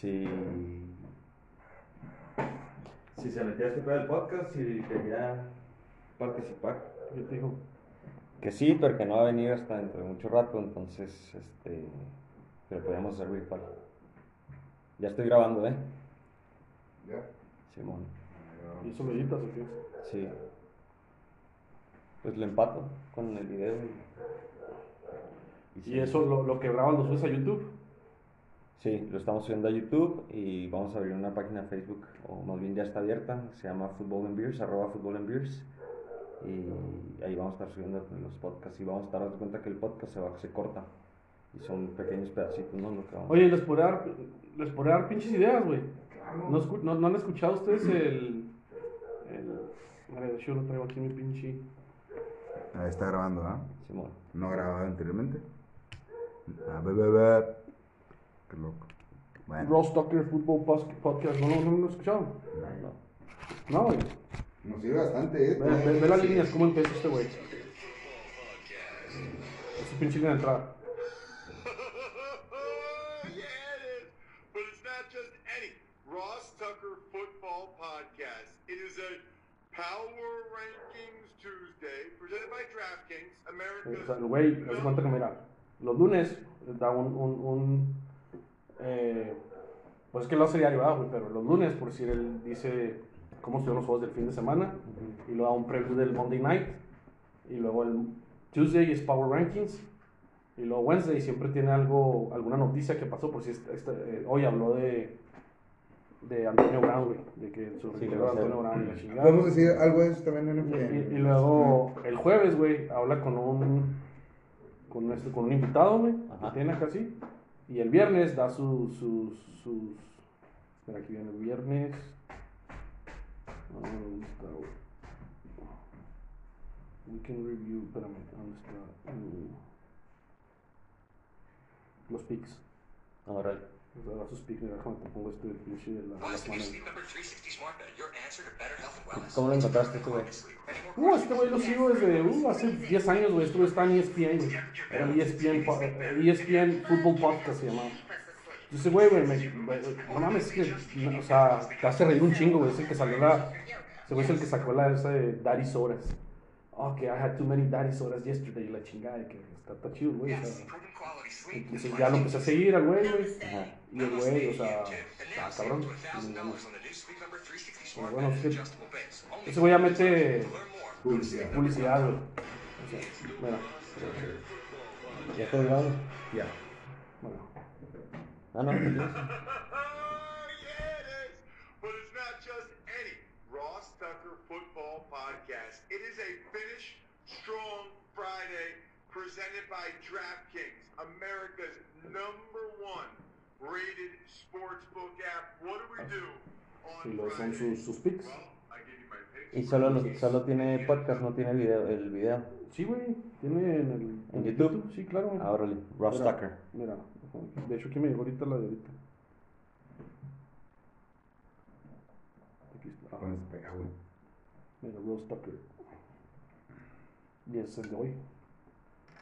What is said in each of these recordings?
si, si se metía a escuchar el podcast y quería participar. Yo te digo, Que sí, pero que no va a venir hasta dentro de mucho rato, entonces, este, pero podemos hacer virtual. Ya estoy grabando, ¿eh? Ya. Simón. ¿y eso lo editas o qué? Sí. Pues lo empato con el video. Y, ¿Y sí. eso lo, lo que grabas lo subes a YouTube? Sí, lo estamos subiendo a YouTube y vamos a abrir una página de Facebook, o más bien ya está abierta, se llama Football and Beers, arroba Football and Beers. Y ahí vamos a estar subiendo los podcasts y vamos a estar dando cuenta que el podcast se, va, se corta. Y son pequeños pedacitos, ¿no? Lo que vamos- Oye, les podría dar, les podría dar pinches ideas, güey. ¿No, no, no han escuchado ustedes el. el a ver, yo lo traigo aquí mi pinche. Ahí está grabando, ¿ah? Simón. No grabado anteriormente. Ah, be, be, be. Qué loco. Bueno. Ross Tucker Football Podcast, ¿no, lo- no lo han escuchado? No. No, güey. Nos sirve bastante, ¿eh? Ve, ve- ve las líneas, cómo empieza este güey. Es su pinche línea de entrada. yeah, it is. But it's not just any Ross Tucker Football Podcast. It is a Power Rankings Tuesday presented by DraftKings, O America's. sea, el güey, haz cuenta que mira, los lunes da un, un, un eh, pues es que lo hace diario, ¿verdad, güey? pero los lunes, por decir, él dice cómo estuvieron los juegos del fin de semana, y luego da un preview del Monday Night, y luego el Tuesday es Power Rankings, y luego Wednesday siempre tiene algo, alguna noticia que pasó, por si esta- esta- eh, hoy habló de, de Antonio Brown, güey, de que su Sí, de sé. Antonio Brown y la chingada. Podemos decir algo de eso también en Y, el y- y luego el jueves, güey, habla con un con este con un invitado, güey, que tiene acá así. Y el viernes da sus sus espera aquí viene el viernes. Ah, ¿dónde está? We can review, espérame, ¿dónde está? Mm. Los picks. Ahora, Déjame te pongo este pinche de la, de Why la is the new semana. Sleep Number 360 Smart Bed your answer to better health and wellness? ¿cómo lo encontraste tú, güey? Uh, este güey lo sigo desde uh, hace 10 años, güey. Este güey está en ESPN, güey. Era ESPN, po- eh, ESPN Football Podcast se llamaba. Y ese güey, güey, me- güey, no mames, es que, no, o sea, te hace reír un chingo, güey. Es el que salió la. Ese güey es el que sacó la esa de Daddy Sodas. Oh, que I had too many Daddy Sodas yesterday. Y la chingada, que está, está chido, güey. O sea, entonces ya lo empecé a seguir al güey, güey. Ajá. Y el güey, o sea, está cabrón. up to $1,000 on the new Sleep Number 360 Smart bueno. Only Ese güey ya mete. Publicidad. publicidad, güey. O sea, mira, ¿ya estoy grabando? Ya. bueno. Ah, no, ¿qué tienes? yeah, it is. But it's not just any Ross Tucker Football Podcast. It is a finish strong Friday presented by DraftKings, America's number one rated sportsbook app. What do we do on Y los son Friday? sus, sus picks. Y solo, los- solo tiene podcast, no tiene video, el video. Sí, güey, tiene en el... ¿En YouTube? Sí, claro. Ah, órale, Ross Mira, Tucker. Mira, de hecho aquí me llegó ahorita la de ahorita. Aquí está. Con ese pega, güey. Mira, Rose Tucker. Y es el de hoy.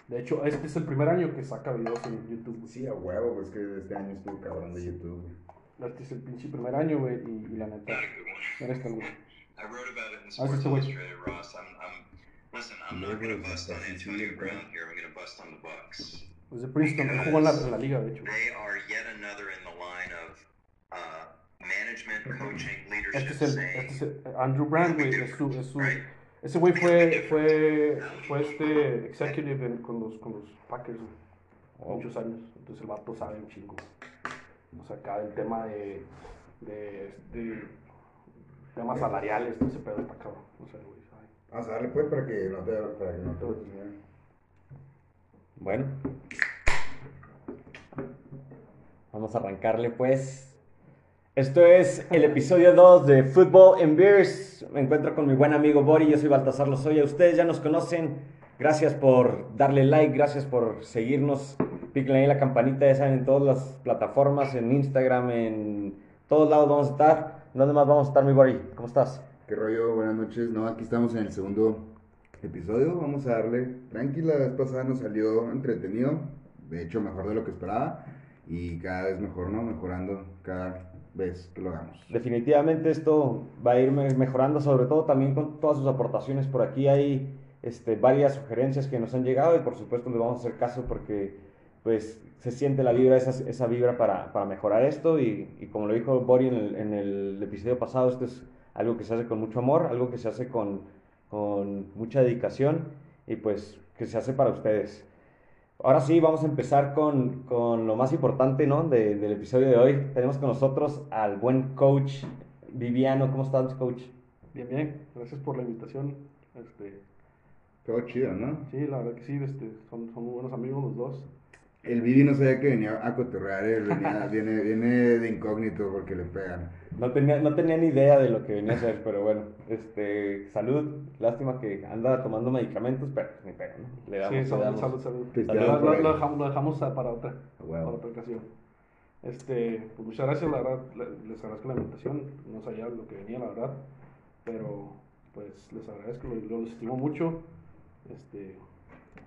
De hecho, este es el primer año que saca videos en YouTube. güey. Sí, a huevo, pues que este año estuvo cabrón de YouTube, güey. Este es el pinche primer año, güey, y, y la neta. Mira este, güey. I wrote about it in How's Sports this the way? Illustrated, Ross. I'm, I'm, listen, I'm not going to bust on Antonio Brown here. I'm going to bust on the Bucks. Es de Princeton, él jugó en la, en la liga, de hecho. They are yet another in the line of uh, management, coaching, Este es el, este es el- Andrew Brand, güey, es su, es su, ese güey fue, fue, fue este executive en- con los, con los Packers, güey, muchos años, entonces el vato sabe un chingo, o sea, acá el tema de, de, de temas salariales, todo ese pedo está cabrón, no sé, güey, sabe. Vamos a darle pues para que no te, para que no te Bueno. Vamos a arrancarle pues. Esto es el episodio 2 de Football and Beers. Me encuentro con mi buen amigo Bori, yo soy Baltasar Lozoya. Ustedes ya nos conocen. Gracias por darle like, gracias por seguirnos. Píquenle ahí la campanita, ya saben, en todas las plataformas, en Instagram, en todos lados vamos a estar. ¿Dónde más vamos a estar, mi Bori? ¿Cómo estás? ¿Qué rollo? Buenas noches. No, aquí estamos en el segundo episodio. Vamos a darle. Tranquila, la vez pasada nos salió entretenido. De hecho, mejor de lo que esperaba. y cada vez mejor, ¿no? Mejorando cada que lo hagamos. Definitivamente esto va a ir me- mejorando, sobre todo también con todas sus aportaciones. Por aquí hay este, varias sugerencias que nos han llegado y por supuesto les vamos a hacer caso porque pues se siente la vibra, esa, vibra para, mejorar esto y, como lo dijo Bori en el, en el episodio pasado, esto es algo que se hace con mucho amor, algo que se hace con, con mucha dedicación y pues que se hace para ustedes. Ahora sí, vamos a empezar con, con lo más importante ¿no? de- del episodio de hoy. Tenemos con nosotros al buen coach Viviano. ¿Cómo estás, coach? Bien, bien, gracias por la invitación. Este, Todo chido, ¿no? sí, la verdad que sí, este, son, son muy buenos amigos los dos. El Vivi no sabía que venía a cotorrear, él venía, viene, viene de incógnito porque le pegan. No tenía, no tenía ni idea de lo que venía a hacer, pero bueno, este, salud. Lástima que anda tomando medicamentos, pero ni pedo, ¿no? Le damos, Sí, le salud, damos. salud, salud. Lo, por lo- lo dejamos, lo dejamos a- para otra, huevo. para otra ocasión. Este, pues muchas gracias, la verdad, le- les agradezco la invitación, no sabía lo que venía, la verdad, pero pues les agradezco, lo- los estimo mucho. Este,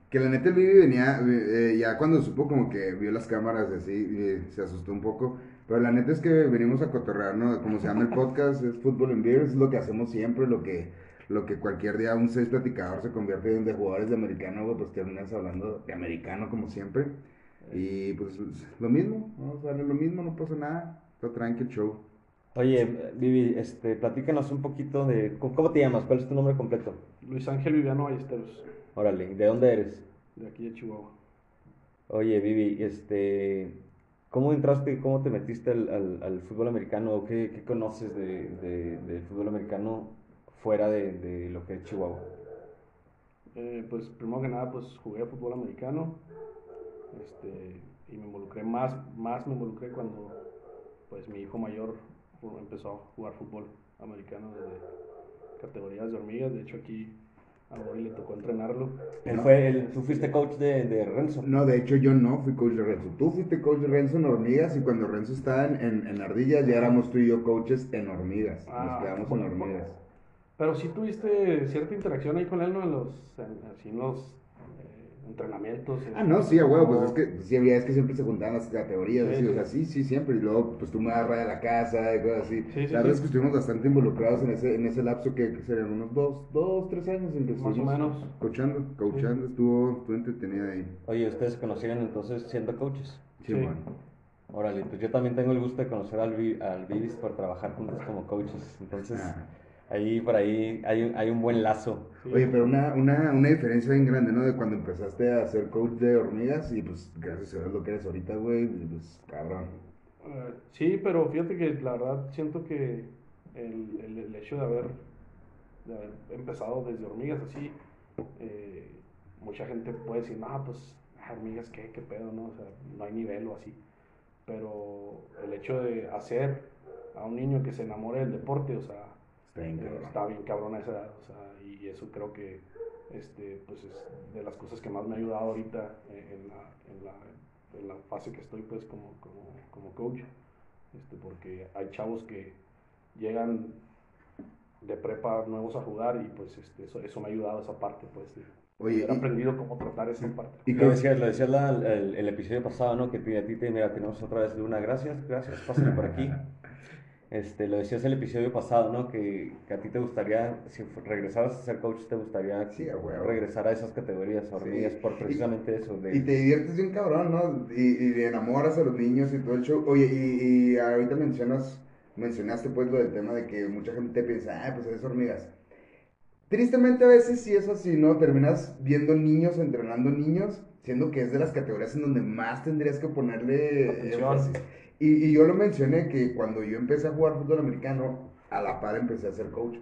Que la neta el Vivi venía, eh, ya cuando supo como que vio las cámaras y así, eh, se asustó un poco. Pero la neta es que venimos a cotorrear, ¿no? Como se llama el podcast, es Fútbol en Beers, es lo que hacemos siempre, lo que, lo que cualquier día un seis platicador se convierte en de jugadores de americano, pues terminas hablando de americano como siempre. Y pues lo mismo, vamos a darle lo mismo, no pasa nada, está tranquilo show. Oye, Vivi, este, platícanos un poquito de... ¿Cómo cómo te llamas? ¿Cuál es tu nombre completo? Luis Ángel Viviano Ballesteros, Órale, ¿de dónde eres? de aquí de Chihuahua. Oye, Vivi, este, ¿cómo entraste, cómo te metiste al, al- al fútbol americano? ¿O qué, qué conoces de, de- del fútbol americano fuera de, de lo que es Chihuahua? Eh, pues primero que nada, pues jugué fútbol americano, este, y me involucré más, más me involucré cuando, pues mi hijo mayor empezó a jugar fútbol americano desde categorías de hormigas, de hecho aquí a Bori le tocó entrenarlo. Él No. fue el, tú fuiste coach de, de Renzo. No, de hecho yo no fui coach de Renzo. Tú fuiste coach de Renzo en hormigas y cuando Renzo estaba en, en, en ardillas ya éramos tú y yo coaches en hormigas. Nos Ah, quedamos en hormigas. Pero sí tuviste cierta interacción ahí con él, ¿no? En los, en, así en los entrenamientos. en- Ah, no, sí, a huevo, pues es que, sí, había- es que siempre se juntaban las categorías, Sí, así, o sí. sea, sí, sí, siempre, y luego, pues tú me das raya a la casa y cosas así. Sí, sí, la verdad sí. es que estuvimos bastante involucrados en ese, en ese lapso que, que serían unos dos, dos, tres años en que Más o menos. coachando, coachando, estuvo, estuvo entretenida ahí. Oye, ¿ustedes se conocieron entonces siendo coaches? Sí, Sí. bueno. Órale, pues yo también tengo el gusto de conocer al, al Vivis por trabajar juntos como coaches. Entonces, Ah. Ahí por ahí hay, un- hay un buen lazo. Sí. Oye, pero una, una, una diferencia bien grande, ¿no? De cuando empezaste a ser coach de hormigas y pues gracias a Dios lo que eres ahorita, güey, y, pues cabrón. Eh, sí, pero fíjate que la verdad siento que el, el- el hecho de haber, de haber empezado desde hormigas así, eh, mucha gente puede decir, no, pues hormigas, ¿qué, qué pedo, no? O sea, no hay nivel o así. Pero el hecho de hacer a un niño que se enamore del deporte, o sea, bien, eh, cabrón. está bien cabrón a esa edad, o sea, y eso creo que este, pues es de las cosas que más me ha ayudado ahorita en la, en la, en la fase que estoy pues como, como, como coach, este, porque hay chavos que llegan de prepa nuevos a jugar y pues este, eso, eso me ha ayudado esa parte pues de Oye, haber y- aprendido cómo tratar esa parte. Y Lo que, decías, lo decías la- el, el episodio pasado, ¿no? Que te- a ti te, mira, tenemos otra vez Luna, gracias, gracias, pásale por aquí. Este, lo decías el episodio pasado, ¿no? Que, que a ti te gustaría, si regresaras a ser coach, te gustaría Sí, regresar a esas categorías, hormigas, por precisamente eso. De, y te diviertes bien cabrón, ¿no? Y, y enamoras a los niños y todo el show. Oye, y, y ahorita mencionas, mencionaste pues lo del tema de que mucha gente piensa, ah, pues eres hormigas. Tristemente a veces sí es así, ¿no? Terminas viendo niños entrenando niños, siendo que es de las categorías en donde más tendrías que ponerle énfasis. Y, yo lo mencioné que cuando yo empecé a jugar fútbol americano, a la par empecé a ser coach.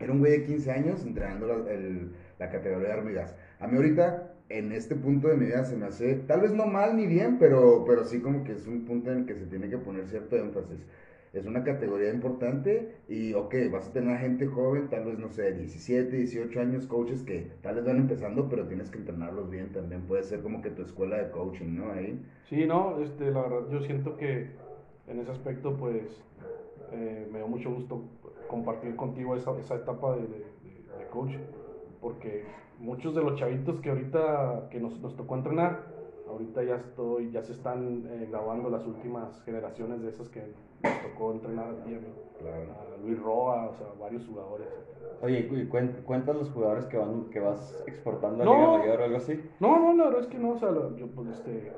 Era un güey de 15 años entrenando la categoría de hormigas. A mí ahorita, en este punto de mi vida, se me hace, tal vez no mal ni bien, pero, pero sí como que es un punto en el que se tiene que poner cierto énfasis. Es una categoría importante y, ok, vas a tener gente joven, tal vez, no sé, 17, 18 años, coaches que tal vez van empezando, pero tienes que entrenarlos bien también. Puede ser como que tu escuela de coaching, ¿no? Ahí. Sí, no, este, la verdad yo siento que en ese aspecto pues eh, me dio mucho gusto compartir contigo esa, esa etapa de, de- coach, porque muchos de los chavitos que ahorita que nos, nos tocó entrenar, ahorita ya estoy, ya se están eh, grabando las últimas generaciones de esas que nos tocó entrenar a ti, a mí. Claro. A Luis Roa, o sea, varios jugadores. Oye, y cuen- cuentas los jugadores que van que vas exportando a No. Liga Mayor o algo así. No, no, la verdad es que no, o sea, yo, pues, este,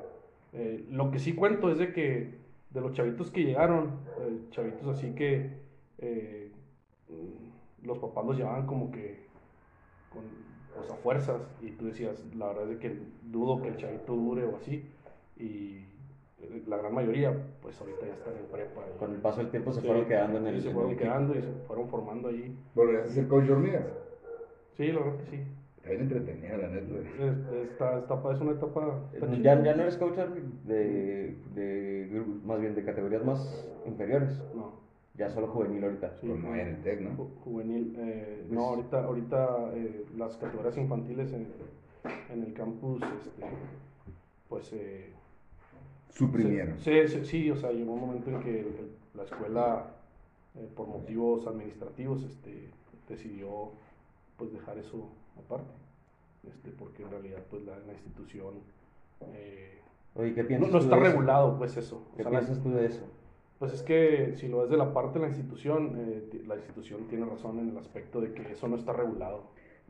eh, lo que sí cuento es de que de los chavitos que llegaron, eh, chavitos así que eh, los papás los llevaban como que con, o sea, fuerzas y tú decías, la verdad es de que dudo que el chavito dure o así y la gran mayoría pues ahorita ya están en prepa. y- Con el paso del tiempo se Sí, fueron quedando en sí, el. se en fueron quedando y se fueron formando allí. ¿Volverías a ser coach hormigas? Sí, la verdad que sí. Está bien la neta. Es, esta etapa es una etapa... está Ya, ya no eres coach de, de grupos, más bien de categorías más inferiores. No. Ya solo juvenil ahorita. Sí, Como en el TEC, ¿no? ju- Juvenil. eh, no, Pues- ahorita, ahorita eh, las categorías infantiles en, en el campus, este, pues eh, Suprimieron. se- sí, o sea, llegó un momento en que la escuela, eh, por motivos administrativos, este, decidió pues dejar eso aparte, este, porque en realidad pues la, la institución eh, Oye, ¿qué no, piensas no está de eso? regulado pues eso. O ¿Qué sea, la- piensas tú de eso? pues es que si lo ves de la parte de la institución, eh, la institución tiene razón en el aspecto de que eso no está regulado.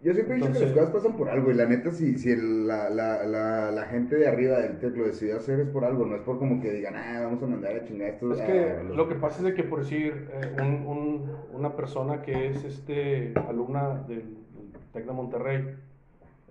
Yo siempre he dicho que las cosas pasan por algo y la neta si, si el- la, la, la, la gente de arriba del TEC lo decidió hacer es por algo, no es por como que digan, ah, vamos a mandar a chingar a estos. Es que a los-". lo que pasa es de que por decir eh, un- un- una persona que es este alumna del, del TEC de Monterrey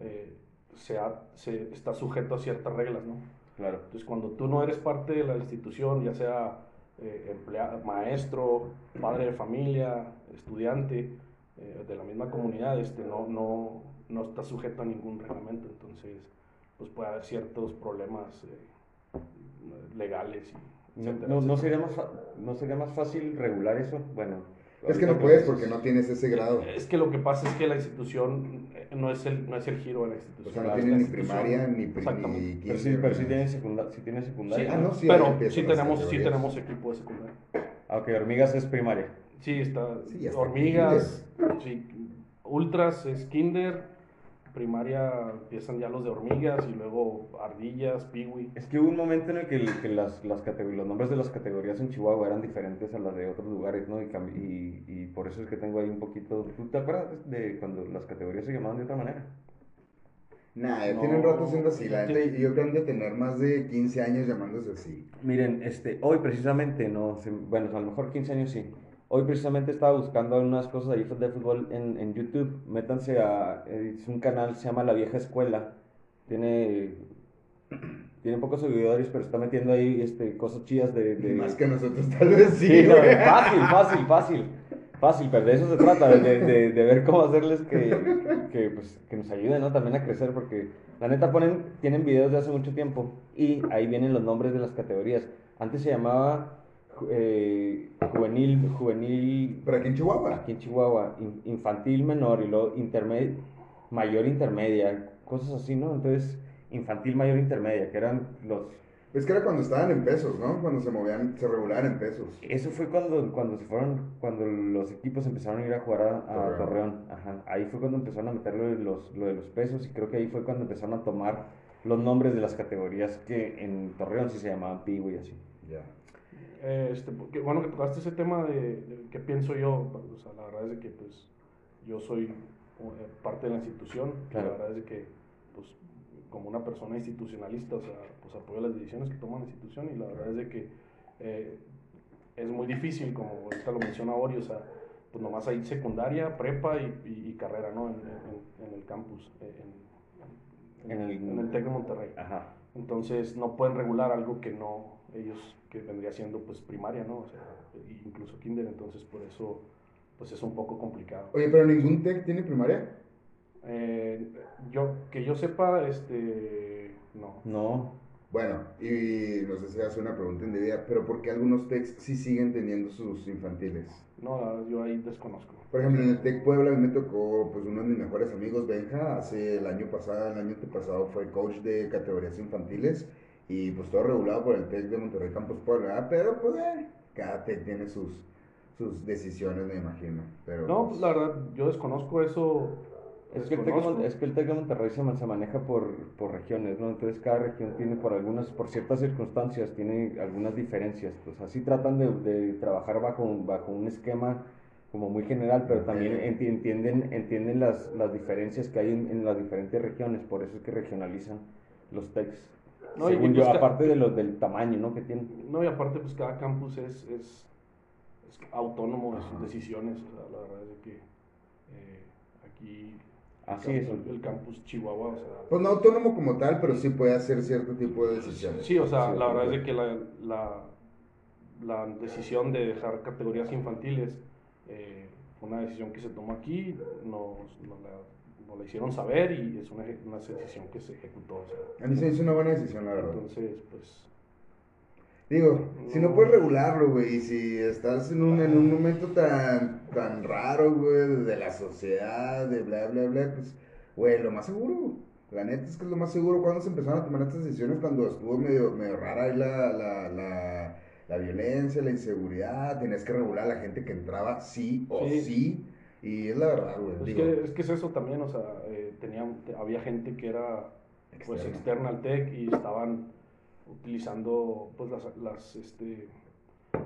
eh, se ha- se está sujeto a ciertas reglas, ¿no? Claro. Entonces, cuando tú no eres parte de la institución, ya sea eh, emplea- maestro, padre de familia, estudiante eh, de la misma comunidad, este, no, no, no estás sujeto a ningún reglamento. Entonces, pues puede haber ciertos problemas eh, legales. Y ¿No, etcétera, no, no etcétera. sería más ¿No sería más fácil regular eso? Bueno. Es que no ahorita puedes porque no tienes ese grado. Es que lo que pasa es que la institución eh, no es el, no es el giro de la O institución. sea, no La tienen ni institución- primaria ni, Exactamente. ni Pero sí, pero sí ni- tiene secundaria. Sí tiene Sí, secundaria. Ah, no, sí, ahí pero sí tenemos, sí tenemos equipo de secundaria. Ah, ok, hormigas es primaria. Sí, está. Sí, hormigas, sí, ultras es kinder, primaria empiezan ya los de hormigas y luego ardillas, piwi. Es que hubo un momento en el que, las, las los nombres de las categorías en Chihuahua eran diferentes a las de otros lugares, ¿no? Y, y, y por eso es que tengo ahí un poquito... ¿Tú te acuerdas de cuando las categorías se llamaban de otra manera? Nah, ya No, tienen rato siendo así. La neta, tiene- yo creo que han de tener más de 15 años llamándose así. Miren, este, hoy precisamente, no, se- bueno, a lo mejor 15 años sí. Hoy precisamente estaba buscando unas cosas ahí de fútbol en, en YouTube. Métanse a, eh, es un canal, se llama La Vieja Escuela. Tiene, tiene pocos seguidores, pero está metiendo ahí este, cosas chidas de... de- Más que nosotros, tal vez sí. Sí, no, fácil, fácil, fácil. Fácil, pero de eso se trata, de, de- de ver cómo hacerles que, que, pues, que nos ayuden, ¿no? También a crecer, porque la neta ponen, tienen videos de hace mucho tiempo y ahí vienen los nombres de las categorías. Antes se llamaba eh, juvenil, juvenil, Pero aquí en Chihuahua. aquí en Chihuahua, in- infantil menor y luego intermed, mayor intermedia, cosas así, ¿no? Entonces, infantil mayor intermedia, que eran los Es que era cuando estaban en pesos, ¿no? Cuando se movían, se regulaban en pesos. Eso fue cuando, cuando se fueron, cuando los equipos empezaron a ir a jugar a, a Torreón. Torreón. Ajá. Ahí fue cuando empezaron a meter lo de, los, lo de los pesos y creo que ahí fue cuando empezaron a tomar los nombres de las categorías que en Torreón sí se llamaban Pigo y así. Ya. Eh, Este, bueno, que tocaste ese tema de, de qué pienso yo. O sea, la verdad es que pues, yo soy eh, parte de la institución. Claro. La verdad es que, pues, como una persona institucionalista, o sea, pues apoyo las decisiones que toma la institución y la verdad es de que eh, es muy difícil, como ahorita lo menciona Ori, o sea, pues nomás hay secundaria, prepa y, y- y carrera, ¿no? En, en- en el campus, eh, en, En el- en el TEC de Monterrey. Ajá. Entonces no pueden regular algo que no, ellos, que vendría siendo pues primaria, ¿no? O sea, incluso kinder, entonces por eso pues es un poco complicado. Oye, pero ningún TEC tiene primaria. Eh, yo, que yo sepa, este, no. No. Bueno, y no sé si hace una pregunta indebida, pero ¿por qué algunos TECs sí siguen teniendo sus infantiles? No, la verdad, yo ahí desconozco. Por ejemplo, en el TEC Puebla a mí me tocó, pues uno de mis mejores amigos, Benja, hace el año pasado, el año antepasado fue coach de categorías infantiles y pues todo regulado por el TEC de Monterrey Campus Puebla, ¿verdad? pero pues eh, cada TEC tiene sus, sus decisiones, me imagino. Pero, No, pues, la verdad, yo desconozco eso, Es que, el Tec, es que el Tec de Monterrey se, se maneja por, por regiones, ¿no? Entonces cada región tiene por algunas, por ciertas circunstancias, tiene algunas diferencias. Pues así tratan de, de trabajar bajo, un- bajo un esquema como muy general, pero también entienden, entienden las, las diferencias que hay en, en las diferentes regiones, por eso es que regionalizan los Tecs. No, Según y yo, busca- aparte de los del tamaño, ¿no? Que tienen. No, y aparte, pues cada campus es, es, es autónomo de sus decisiones. O sea, la verdad es que eh, aquí Así el, es. el campus Chihuahua, o sea, Pues no autónomo como tal, pero sí puede hacer cierto tipo de decisiones. Sí, o sea, Sí, la verdad es de que la, la, la decisión de dejar categorías infantiles eh, fue una decisión que se tomó aquí, nos, nos la, nos la hicieron saber y es una, una decisión que se ejecutó. o sea. A mí se hizo una buena decisión, la verdad. entonces, pues, Digo, si no No. puedes regularlo, güey, y si estás en un, en un momento tan, tan raro, güey, de la sociedad, de bla, bla, bla, pues, güey, lo más seguro, la neta es que es lo más seguro. Cuando se empezaron a tomar estas decisiones, cuando estuvo medio, medio rara ahí la, la, la, la violencia, la inseguridad, tenías que regular a la gente que entraba sí o sí, Sí. Y es la verdad, güey. es, digo, que, es que es eso también, o sea, eh, tenían- te- había gente que era pues Externa. externa al TEC y estaban utilizando pues las, las, este,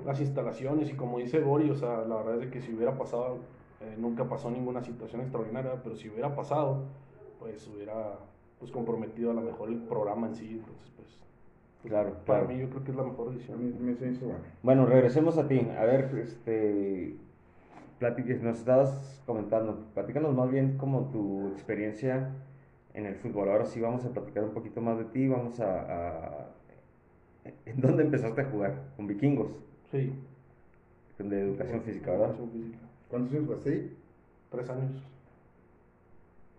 las instalaciones y como dice Bori, o sea, la verdad es de que si hubiera pasado, eh, nunca pasó ninguna situación extraordinaria, pero si hubiera pasado, pues hubiera pues comprometido a lo mejor el programa en sí, entonces pues, pues, Claro, para claro. mí yo creo que es la mejor a decisión. mí me bueno. Bueno, regresemos a ti. A ver, este, platique- nos estabas comentando, platícanos más bien como tu experiencia en el fútbol. Ahora sí vamos a platicar un poquito más de ti, vamos a... a- ¿En dónde empezaste a jugar? Con vikingos, Sí. de educación física, ¿verdad? Educación física. ¿Cuántos años jugaste ahí? Tres años.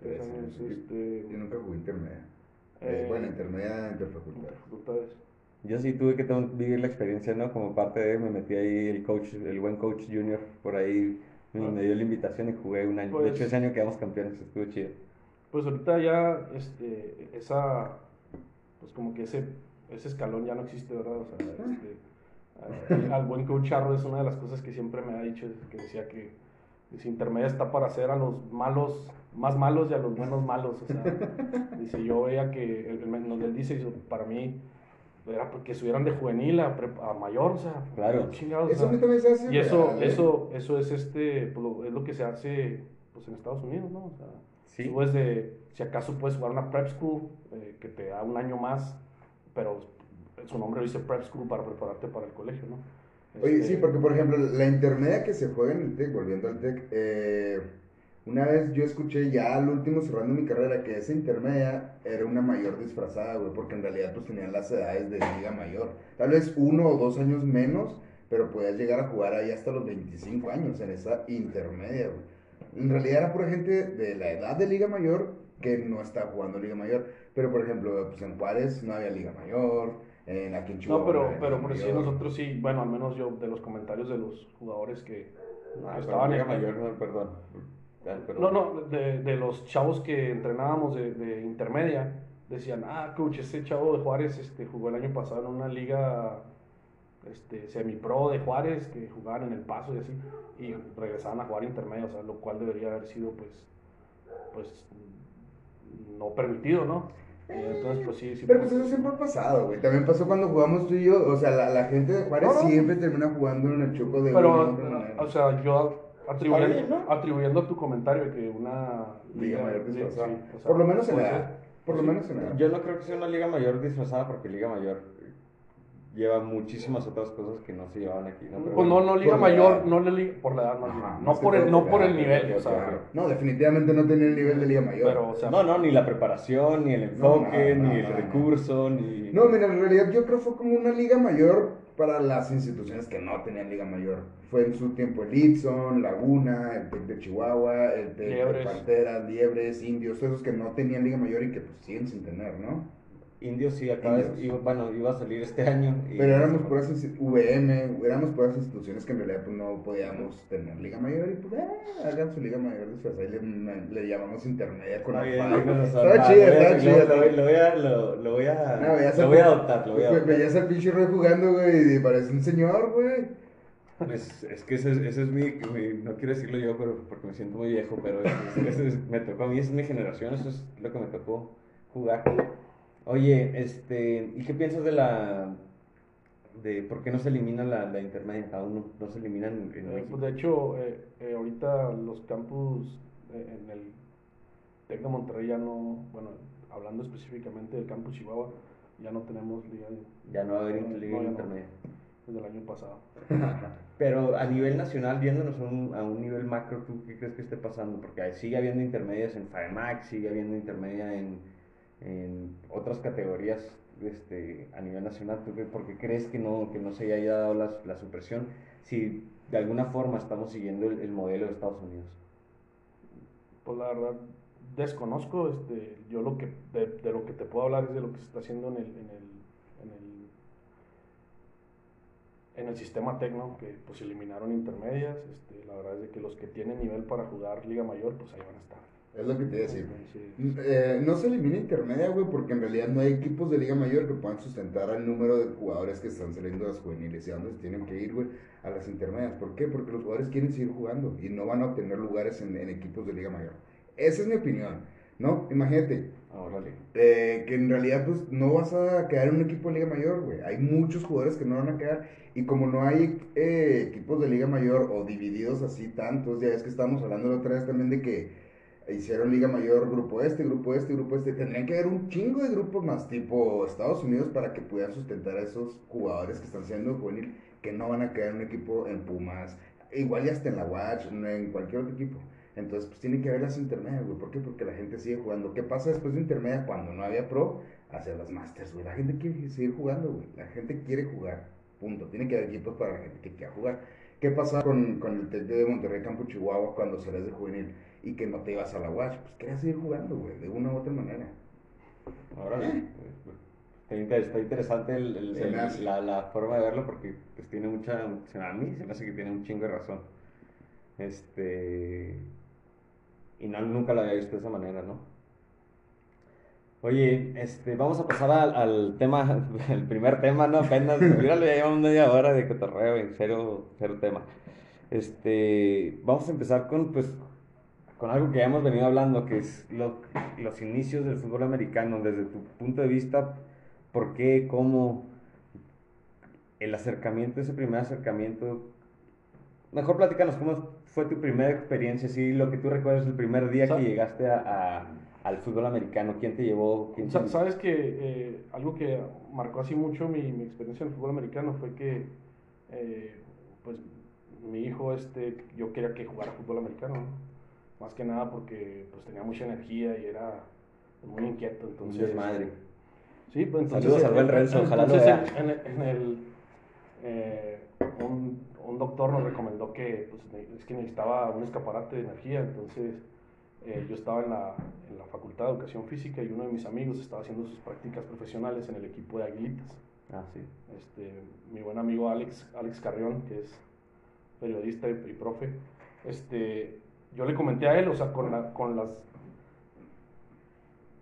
Tres Tres años, años. este... Yo nunca jugué intermedia. eh, Eh, bueno, intermedia interfacultad. facultades. Yo sí tuve que vivir la experiencia, ¿no? Como parte de, me metí ahí el coach, el buen coach junior, por ahí me, Ah. me dio la invitación y jugué un año. de Pues- hecho, ese año quedamos campeones, estuvo chido. Pues ahorita ya este, esa, pues como que ese, ese escalón ya no existe, ¿verdad? O sea, este, al, al buen coach Charro es una de las cosas que siempre me ha dicho, que decía que dice, intermedia está para hacer a los malos más malos y a los buenos malos, o sea, dice, yo veía que, él, él- dice, para mí, era porque subieran de juvenil a, a mayor, o sea, Claro. chingados, o Eso a sea, mí también se hace. y eso, eso, eso es este, pues, lo- es lo que se hace pues en Estados Unidos, ¿no? O sea, Sí. de, si acaso puedes jugar una prep school eh, que te da un año más, pero su nombre dice prep school para prepararte para el colegio, ¿no? Oye, Este, sí, porque por ejemplo, la intermedia que se juega en el TEC, volviendo al TEC, eh, una vez yo escuché ya al último cerrando mi carrera que esa intermedia era una mayor disfrazada, güey, porque en realidad pues tenían las edades de liga mayor. Tal vez uno o dos años menos, pero podías llegar a jugar ahí hasta los 25 años en esa intermedia, güey. En realidad era pura gente de la edad de liga mayor que no estaba jugando liga mayor. Pero por ejemplo, pues en Juárez no había liga mayor, en aquí en Chihuahua No, pero, por sí mayor. nosotros sí, bueno, al menos yo de los comentarios de los jugadores que, No, estaban Liga en- mayor, no, perdón. No, no, de, de los chavos que entrenábamos de, de intermedia, decían, ah, coach, ese chavo de Juárez este, jugó el año pasado en una liga este, semi-pro de Juárez, que jugaban en el paso y así, y regresaban a jugar intermedia, o sea, lo cual debería haber sido, pues, pues, no permitido, ¿no? Y entonces, pues sí, sí. Pero pues eso siempre ha pasado, güey. También pasó cuando jugamos tú y yo. O sea, la, la gente de Juárez No, no. siempre termina jugando en el choco de Pero, una o sea, yo atribuyendo, bien, ¿no? atribuyendo a tu comentario que una Liga mayor disfrazada. sí, o sea, Por lo menos en la edad. Por lo menos en la edad. Yo no creo que sea una liga mayor disfrazada porque liga mayor lleva muchísimas otras cosas que no se llevaban aquí, ¿no? Pero Pues no, no liga mayor, no le liga, por la edad más bien. No por el, no por el nivel, o claro. sea, No, definitivamente no tenía el nivel de Liga Mayor. pero, o sea, No, no, ni la preparación, ni el enfoque, no, no, ni el no, no. recurso, ni... No, mira, en realidad yo creo que fue como una liga mayor para las instituciones que no tenían liga mayor. Fue en su tiempo el Itson, Laguna, el TEC de Chihuahua, el TEC de. Panteras, Liebres, Indios, esos que no tenían liga mayor y que pues siguen sin tener, ¿no? Indios sí, acá Indios. iba, bueno, iba a salir este año. y- Pero éramos puras insti- VM, éramos puras instituciones que en realidad pues, no podíamos tener liga mayor y pues eh, hagan su liga mayor disfrazada y le, le llamamos intermedia con razón. Estaba a- estaba chida. Lo, voy a, lo, lo voy a, No, veías lo al- voy a adoptar, lo voy a Ve- adoptar. Veías al pinche Roy jugando, güey, y parece un señor, güey. Pues es que ese, es- ese es mi, mi- no quiero decirlo yo, pero porque me siento muy viejo, pero es- me tocó a mí, esa es mi generación, eso es lo que me tocó jugar. Oye, este, ¿y qué piensas de la, de por qué no se elimina la, la intermedia? Aún no, no se eliminan en Eh, pues de hecho, eh, eh, ahorita los campus eh, en el TEC de Monterrey ya no, bueno, hablando específicamente del campus Chihuahua, ya no tenemos liga Ya no va a haber no, liga no, intermedia. desde el año pasado. Pero a nivel nacional, viéndonos a un, a un nivel macro, ¿tú qué crees que esté pasando? Porque sigue habiendo intermedias en FAEMAX, sigue habiendo intermedia en, en otras categorías este, a nivel nacional. ¿Tú por qué crees que no, que no se haya dado la, la supresión si de alguna forma estamos siguiendo el, el modelo de Estados Unidos? Pues la verdad desconozco, este, yo lo que de, de lo que te puedo hablar es de lo que se está haciendo en el en el en el, en el sistema Tecno, que pues eliminaron intermedias, este, la verdad es de que los que tienen nivel para jugar Liga Mayor, pues ahí van a estar. Es lo que te iba a decir. Eh, no se elimina intermedia, güey, porque en realidad no hay equipos de Liga Mayor que puedan sustentar al número de jugadores que están saliendo de las juveniles y a dónde se tienen que ir, güey, a las intermedias. ¿Por qué? Porque los jugadores quieren seguir jugando y no van a obtener lugares en, en equipos de Liga Mayor. Esa es mi opinión, ¿no? Imagínate, Órale. eh, que en realidad pues no vas a quedar en un equipo de Liga Mayor, güey. Hay muchos jugadores que no van a quedar y como no hay eh, equipos de Liga Mayor o divididos así tantos, ya es que estábamos hablando la otra vez también de que hicieron Liga Mayor grupo este, grupo este, grupo este, tendrían que haber un chingo de grupos más tipo Estados Unidos para que pudieran sustentar a esos jugadores que están siendo juvenil, que no van a quedar un equipo en Pumas, igual ya hasta en la Watch, en cualquier otro equipo. Entonces, pues tiene que haber las intermedias, güey. ¿Por qué? Porque la gente sigue jugando. ¿Qué pasa después de intermedia cuando no había pro? Hacia las masters, güey. La gente quiere seguir jugando, güey. La gente quiere jugar. Punto. Tiene que haber equipos para la gente que quiera jugar. ¿Qué pasa con, con el TEC de Monterrey Campo Chihuahua cuando salías de juvenil y que no te ibas a la Watch? Pues querías seguir jugando, güey, de una u otra manera. Está, inter- está interesante el- el- el- la, la forma de verlo porque pues, tiene mucha, a mí se me hace que tiene un chingo de razón. Este, y no, nunca lo había visto de esa manera, ¿no? Oye, este, vamos a pasar al, al tema, el primer tema, ¿no? Apenas, míralo, ya llevamos media hora de cotorreo y cero, cero tema. Este, vamos a empezar con, pues, con algo que ya hemos venido hablando, que es lo- los inicios del fútbol americano, desde tu punto de vista, ¿por qué, cómo, el acercamiento, ese primer acercamiento? Mejor platícanos cómo fue tu primera experiencia, sí, lo que tú recuerdas el primer día que Sa- llegaste a, a- al fútbol americano, ¿quién te llevó? ¿Quién te- Sabes que eh, algo que marcó así mucho mi, mi experiencia en el fútbol americano fue que, eh, pues, mi hijo, este, yo quería que jugara fútbol americano, ¿no? Más que nada porque, pues, tenía mucha energía y era muy inquieto, entonces. desmadre. Sí, pues entonces. Saludos eh, Renzo, ojalá lo vea. En, en- en el. eh, un, un doctor nos recomendó que pues, es que necesitaba un escaparate de energía, entonces eh, yo estaba en la, en la Facultad de Educación Física y uno de mis amigos estaba haciendo sus prácticas profesionales en el equipo de Aguilitas. Ah, sí. Este, mi buen amigo Alex, Alex Carrión, que es periodista y, y profe, este, yo le comenté a él, o sea, con, la- con las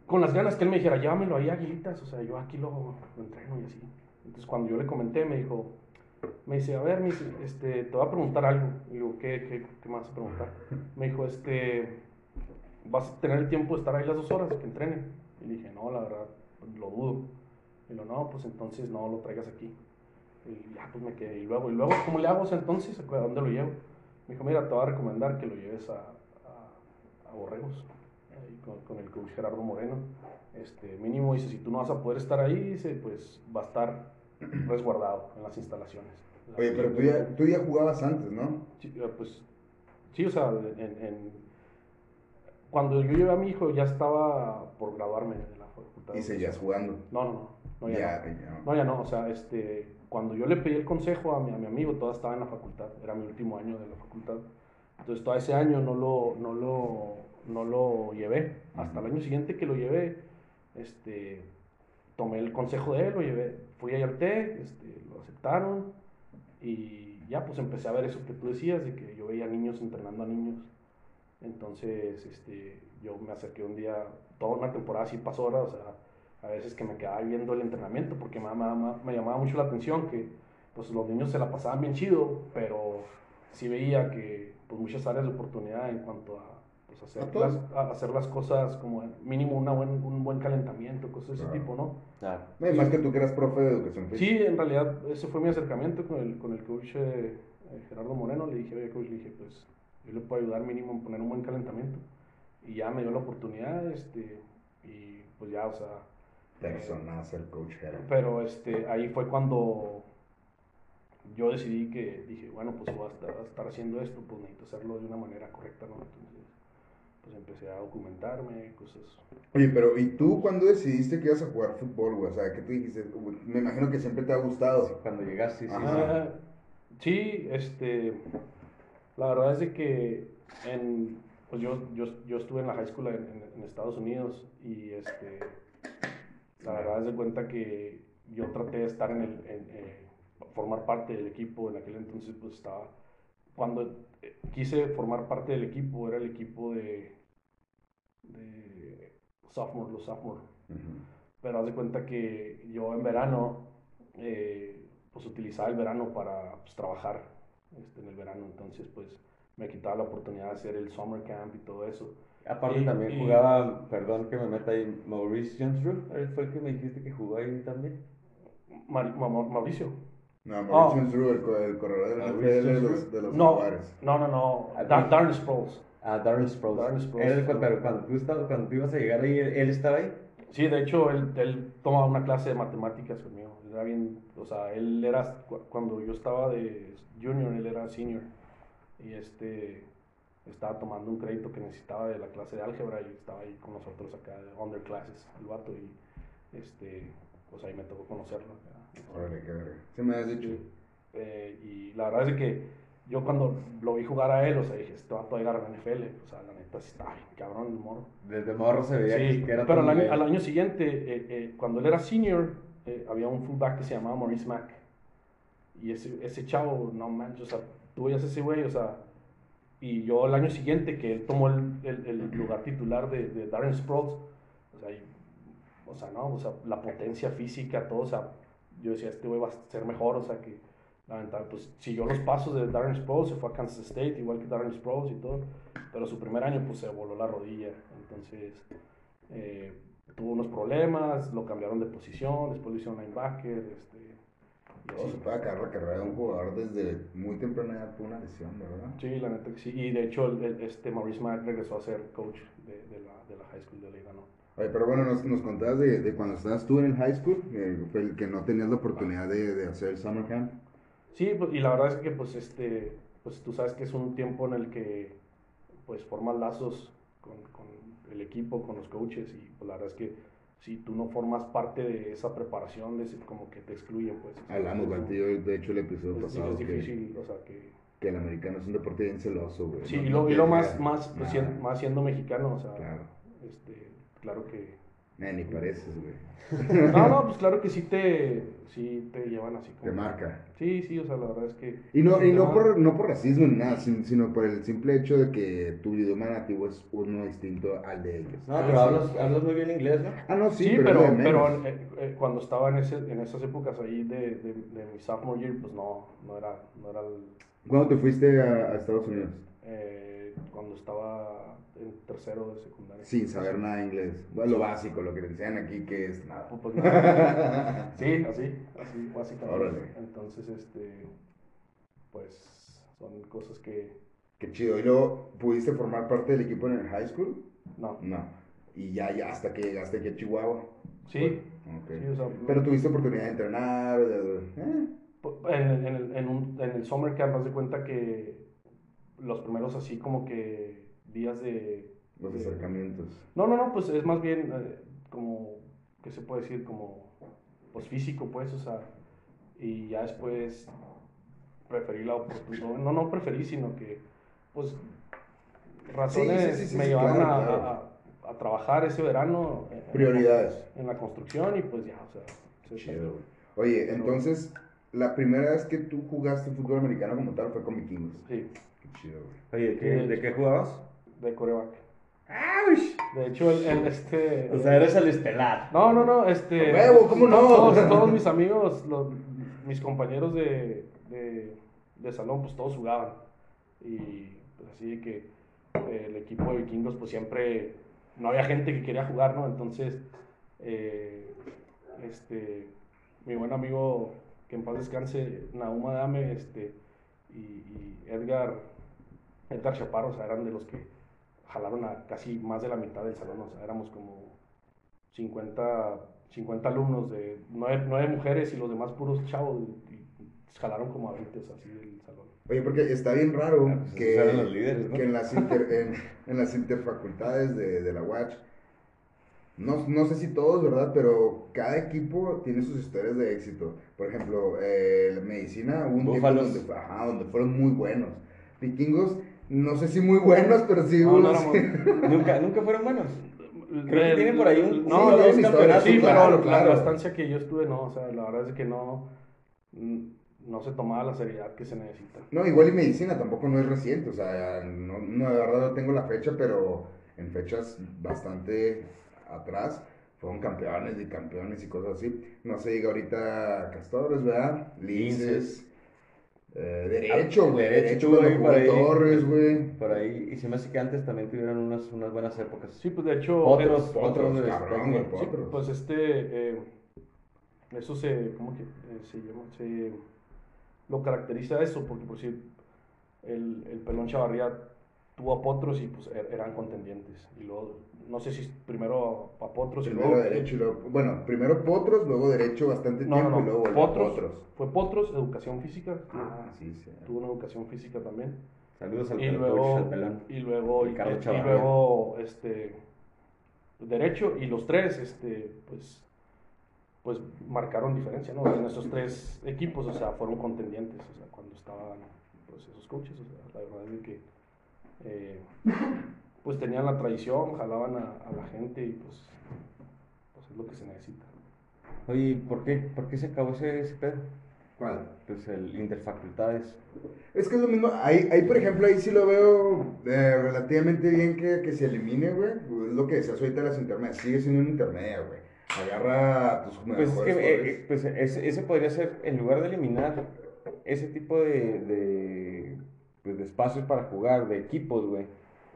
con las ganas que él me dijera, llévamelo ahí Aguilitas, o sea, yo aquí lo, entreno y así. Entonces cuando yo le comenté, me dijo, me dice, a ver, me este, te voy a preguntar algo. Y digo, ¿qué, qué, qué me preguntar? Me dijo, este, ¿vas a tener el tiempo de estar ahí las dos horas que entrene? Y dije, no, la verdad, lo dudo. Y lo no, pues entonces no lo traigas aquí. Y ya, pues me quedé. Y luego, y luego, ¿cómo le hago o sea, entonces? ¿A dónde lo llevo? Me dijo, mira, te voy a recomendar que lo lleves a, a, a Borregos, con, con el coach Gerardo Moreno. Este, mínimo, dice, si tú no vas a poder estar ahí, dice, pues va a estar resguardado en las instalaciones. Oye, pero tú ya, tú ya jugabas antes, ¿no? Sí, eh, pues, sí, o sea, en, en- cuando yo llevé a mi hijo ya estaba por graduarme de la facultad. Y seguías jugando. No, no, no, no, ya, ya, no. ya. No, ya no, o sea, este, cuando yo le pedí el consejo a mi, a mi amigo, todavía estaba en la facultad, era mi último año de la facultad. Entonces, todo ese año no lo, no lo, no lo llevé. Hasta el año siguiente que lo llevé, este, tomé el consejo de él, lo llevé, fui a IRT, este, lo aceptaron y ya pues empecé a ver eso que tú decías, de que yo veía niños entrenando a niños. Entonces, este, yo me acerqué un día, toda una temporada así pasó horas, o sea, a veces que me quedaba viendo el entrenamiento porque me, me- me- me llamaba mucho la atención que pues los niños se la pasaban bien chido, pero sí veía que pues muchas áreas de oportunidad en cuanto a, pues, hacer, A las, a hacer las cosas como mínimo una buen, un buen calentamiento, cosas de ese Claro. tipo, ¿no? Claro. No, y más que tú que eras profe de educación física. Sí, en realidad ese fue mi acercamiento con el, con el coach eh, eh, Gerardo Moreno. Le dije, oye, coach, le dije, pues yo le puedo ayudar mínimo en poner un buen calentamiento. Y ya me dio la oportunidad, este, y pues ya, o sea, Personazo el coach Jera. pero este, ahí fue cuando yo decidí que dije, bueno, pues voy a estar, a estar haciendo esto, pues necesito hacerlo de una manera correcta, ¿no? Entonces, pues empecé a documentarme, cosas. Oye, pero ¿y tú cuándo decidiste que ibas a jugar fútbol, güey? O sea, ¿qué tú dijiste? Me imagino que siempre te ha gustado. Cuando llegaste, sí, sí. Ajá. Sí, este, la verdad es de que en, pues yo, yo, yo estuve en la high school en, en- en Estados Unidos y este, la verdad es de cuenta que yo traté de estar en el, en, eh, formar parte del equipo, en aquel entonces pues estaba, cuando eh, quise formar parte del equipo, era el equipo de, de sophomore, los sophomore, pero haz de cuenta que yo en verano, eh, pues utilizaba el verano para pues, trabajar este, en el verano, entonces pues me quitaba la oportunidad de hacer el summer camp y todo eso. Aparte Y- también y- jugaba, perdón que me meta ahí, Maurice Jones Él fue el que me dijiste que jugó ahí también. Mar- Ma- Ma- Mauricio. No, Mauricio Ah. Ensru, el, co- el corredor de la Mauricio NFL de los, de los No, no, no, no, Ah, Dar-. Darren Sproles. Ah, Darren Sproles. Darren Sproles. Él pero cuando tú, estabas, cuando tú ibas a llegar ahí, él, estaba ahí. Sí, de hecho, él, él tomaba una clase de matemáticas conmigo. Era bien, o sea, él era, cu- cuando yo estaba de junior, él era senior. Y este, estaba tomando un crédito que necesitaba de la clase de álgebra y estaba ahí con nosotros acá de underclasses, el vato. Y este, pues ahí me tocó conocerlo. Órale, qué verga. Se me has dicho. Eh, y la verdad es que yo cuando lo vi jugar a él, o sea, dije, este vato va a llegar a la NFL. O sea, la neta, sí está bien cabrón el morro. Desde morro se veía Sí, que era pero al año, al año siguiente, eh, eh, cuando él era senior, eh, había un fullback que se llamaba Maurice Mack. Y ese, ese chavo, no manches, o sea, tú veías ese güey, o sea, y yo el año siguiente que él tomó el, el- lugar titular de, de Darren Sproles, o sea, y- o sea, no, o sea, la potencia física, todo, o sea, yo decía, este güey va a ser mejor, o sea, que la ventaja, pues siguió los pasos de Darren Sproles, se fue a Kansas State, igual que Darren Sproles y todo, pero su primer año, pues se voló la rodilla, entonces eh, tuvo unos problemas, lo cambiaron de posición, después lo hicieron linebacker, este, así. se puede acabar la carrera de un jugador desde muy temprana edad por una lesión, ¿verdad? Sí, la neta que sí. Y de hecho, el, el- este Maurice Mack regresó a ser coach de, de la, de la high school de Leigano. Oye, pero bueno, nos, nos contabas de, de cuando estabas tú en el high school, eh, fue el que no tenías la oportunidad de, de hacer el summer camp. Sí, pues, y la verdad es que pues este, pues tú sabes que es un tiempo en el que pues formas lazos con, con el equipo, con los coaches y pues la verdad es que si tú no formas parte de esa preparación, de como que te excluyen pues. Hablamos, Baltillo, de hecho, el episodio es, pasado, es que, difícil, o sea que... que el americano es un deporte bien celoso, güey. Sí, no- y no lo, y quiere lo más, más, siendo, más siendo mexicano, o sea, Claro. este, claro que... Eh, ni pareces, güey. No, no, pues claro que sí te, sí te llevan así como... Te marca. Sí, sí, o sea, la verdad es que... Y no, y no por, no por racismo ni nada, sin- sino por el simple hecho de que tu idioma nativo es uno distinto al de ellos. No, pero hablas, hablas muy bien inglés, ¿no? Ah, no, sí, Sí, pero, pero, eh, eh, cuando estaba en, ese, en esas épocas ahí de, de, de mi sophomore year, pues no, no era, no era el, ¿Cuándo te fuiste a, a Estados Unidos? eh, cuando estaba en tercero de secundaria. Sin saber nada de inglés. Bueno, lo básico, lo que te enseñan aquí, que es nada. Pues, pues, nada. sí, así, así, básicamente. Órale. Entonces, este, pues, son cosas que, Qué chido. ¿Y luego pudiste formar parte del equipo en el high school? no, No. Y ya, ya hasta que llegaste aquí a Chihuahua. sí, Ok. sí, o sea, Pero tuviste oportunidad de entrenar, eh. En, en, el- en, un, en el summer camp, haz de cuenta que los primeros así como que días de... Los de- acercamientos. No, no, no, pues es más bien eh, como, ¿qué se puede decir? Como, pues físico, pues, o sea, y ya después preferí la oportunidad, no, no preferí, sino que, pues, razones sí, sí, sí, me llevaron claro, a, claro. a- a trabajar ese verano. en- en Prioridades. constru- En la construcción y pues ya, o sea, se- Chido. Oye, entonces, la primera vez que tú jugaste fútbol americano como tal fue con vikingos. Sí, chido, güey. Oye, ¿de qué, de qué jugabas? de coreback. De hecho, el, el, este... O sea, eres el estelar. No, no, no, este... ¿Cómo no? Todos, todos mis amigos mis compañeros de, de, de salón, pues todos jugaban. Y pues así de que eh, el equipo de vikingos, pues siempre no había gente que quería jugar, ¿no? Entonces, eh, este, mi buen amigo, que en paz descanse, Nauma Dame, este, y, y Edgar, Edgar Chaparro, o sea, eran de los que jalaron a casi más de la mitad del salón, o sea, éramos como 50, 50 alumnos de 9, mujeres y los demás puros chavos, y, y jalaron como a 20, o sea, así del salón. Oye, porque está bien raro Ah, pues que, los líderes, ¿no? que en, las inter- en, en las interfacultades de, de la UACH, no, no sé si todos, ¿verdad? Pero cada equipo tiene sus historias de éxito. Por ejemplo, eh, la medicina, hubo un tiempo Búfalos. donde, fue- ajá, donde fueron muy buenos. Vikingos, no sé si muy buenos, pero sí No, no Nunca, nunca fueron buenos. Creo que tienen por ahí un- no, sí, los tienen campeonatos, sí, claro, pero claro. la, estancia que yo estuve, no, o sea, la verdad es que no, mm, no se tomaba la seriedad que se necesita. No, igual y medicina tampoco no es reciente, o sea, no, no, de verdad no tengo la fecha, pero en fechas bastante atrás fueron campeones y campeones y cosas así. No se diga ahorita Castores, ¿verdad? Linces. Eh, derecho, güey. Derecho jugó por ahí. Torres, güey. Por ahí, y se me hace que antes también tuvieron unas, unas buenas épocas. Sí, pues de hecho, Otros, es- otros cabrón, güey, sí, pues este, eh, eso se, ¿cómo que eh, se llama? Se, lo caracteriza eso, porque por si el, el pelón Chavarría tuvo a Potros y pues er- eran contendientes. Y luego, no sé si primero a Potros y Primero luego... derecho y luego, bueno, primero Potros, luego derecho bastante No, tiempo no, y luego Potros, Potros. Fue Potros, educación física. Ah, sí, sí. Tuvo una educación física también. Saludos al Y luego, al pelón. y luego, y, y luego, este, derecho, y los tres, este, pues, pues marcaron diferencia, ¿no? En esos tres equipos, o sea, fueron contendientes, o sea, cuando estaban, pues, esos coaches, o sea, la verdad es que, eh, pues, tenían la tradición, jalaban a, a la gente y, pues, pues, es lo que se necesita. Oye, ¿por qué, ¿por qué se acabó ese, ese pedo? ¿Cuál? Pues el interfacultades. Es que es lo mismo, ahí, ahí por ejemplo, ahí sí lo veo eh, relativamente bien que, que se elimine, güey. Es lo que decías ahorita las intermedias, sigue siendo una intermedia, güey. Agarra tus Pues es que eh, eh, pues ese, ese podría ser, en lugar de eliminar ese tipo de, de, pues, de espacios para jugar, de equipos, güey,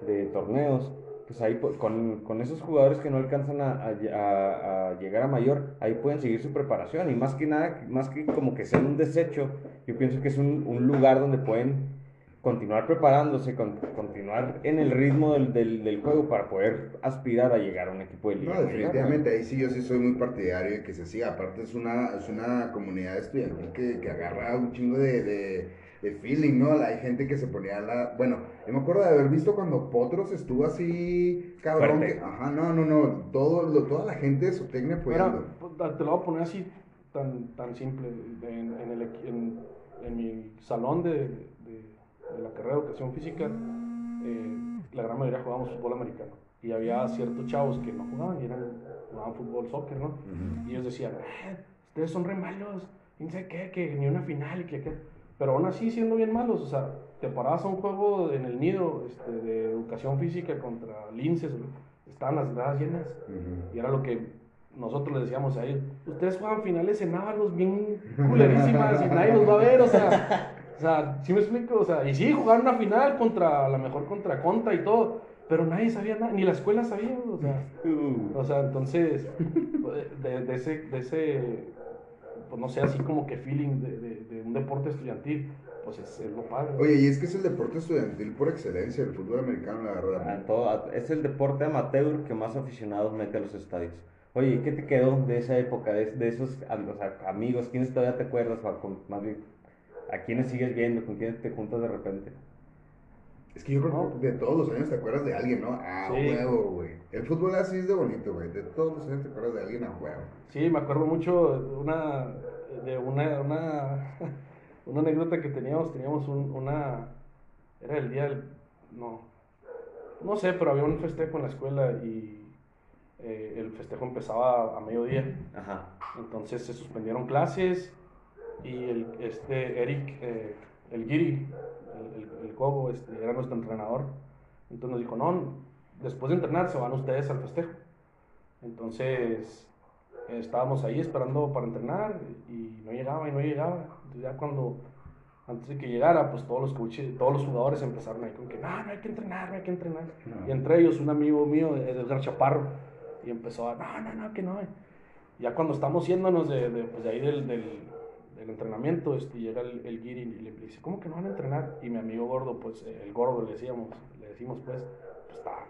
de torneos, pues ahí con, con esos jugadores que no alcanzan a, a a- llegar a mayor, ahí pueden seguir su preparación y más que nada, más que como que sean un desecho, yo pienso que es un, un lugar donde pueden continuar preparándose, con- continuar en el ritmo del, del, del juego para poder aspirar a llegar a un equipo de liga. No, mayor, definitivamente, ahí sí yo sí soy muy partidario de que se siga. Aparte es una, es una comunidad estudiantil que, que agarra un chingo de, de, de feeling, ¿no? Hay gente que se ponía la... Bueno, yo me acuerdo de haber visto cuando Potros estuvo así, cabrón. Que, ajá, no, no, no. Todo, lo- toda la gente de su técnica Mira, apoyando. pues, te lo voy a poner así, tan, tan simple. En, en el en- en mi salón de, de- de la carrera de educación física, eh, la gran mayoría jugábamos fútbol americano. Y había ciertos chavos que no jugaban y eran, jugaban fútbol, soccer, ¿no? Y ellos decían, "Ah, ustedes son re malos, y no sé qué, que ni una final, y que qué. Pero aún así, siendo bien malos, o sea, te parabas a un juego en el nido este, de educación física contra linces, güey, estaban las gradas llenas. Y era lo que nosotros les decíamos a ellos. Ustedes juegan finales en Ábalos bien culerísimas y nadie los va a ver, o sea. O sea, ¿sí me explico? O sea, y sí, jugaron una final contra, a la mejor contra Conta y todo, pero nadie sabía nada, ni la escuela sabía, o sea. Uh. O sea, entonces, de, de ese, de ese, pues no sé, así como que feeling de, de- de un deporte estudiantil, pues es, es lo padre. Oye, y es que es el deporte estudiantil por excelencia, el fútbol americano, la A verdad. todo- a- es el deporte amateur que más aficionados mete a los estadios. Oye, ¿y ¿qué te quedó de esa época, de, de esos o sea, amigos? ¿Quiénes todavía te acuerdas? O a con- más bien, ¿a quiénes sigues viendo? ¿Con quiénes te juntas de repente? Es que yo creo que de todos los años te acuerdas de alguien, ¿no? Ah, Sí. huevo, güey. El fútbol así es de bonito, güey. De todos los años te acuerdas de alguien a huevo. Sí, me acuerdo mucho de una, de una, una, una anécdota que teníamos, teníamos un- una, era el día del, no, no sé, pero había un festejo en la escuela y eh, el festejo empezaba a mediodía. Ajá. Entonces se suspendieron clases y el, este Eric, eh, el Giri, el, el, este, era nuestro entrenador. Entonces nos dijo, no, después de entrenar se van ustedes al festejo. Entonces estábamos ahí esperando para entrenar y no llegaba y no llegaba. Entonces ya cuando, antes de que llegara, pues todos los coaches, todos los jugadores empezaron ahí con que, no, no hay que entrenar, no hay que entrenar. No. Y entre ellos un amigo mío, Edgar Chaparro, y empezó a, no, no, no, que no. Ya cuando estamos yéndonos de, de, pues, de ahí del, del, del entrenamiento, este, llega el, el guiri y le dice, ¿cómo que no van a entrenar? Y mi amigo gordo, pues eh, el gordo le decíamos, le decimos pues, pues está...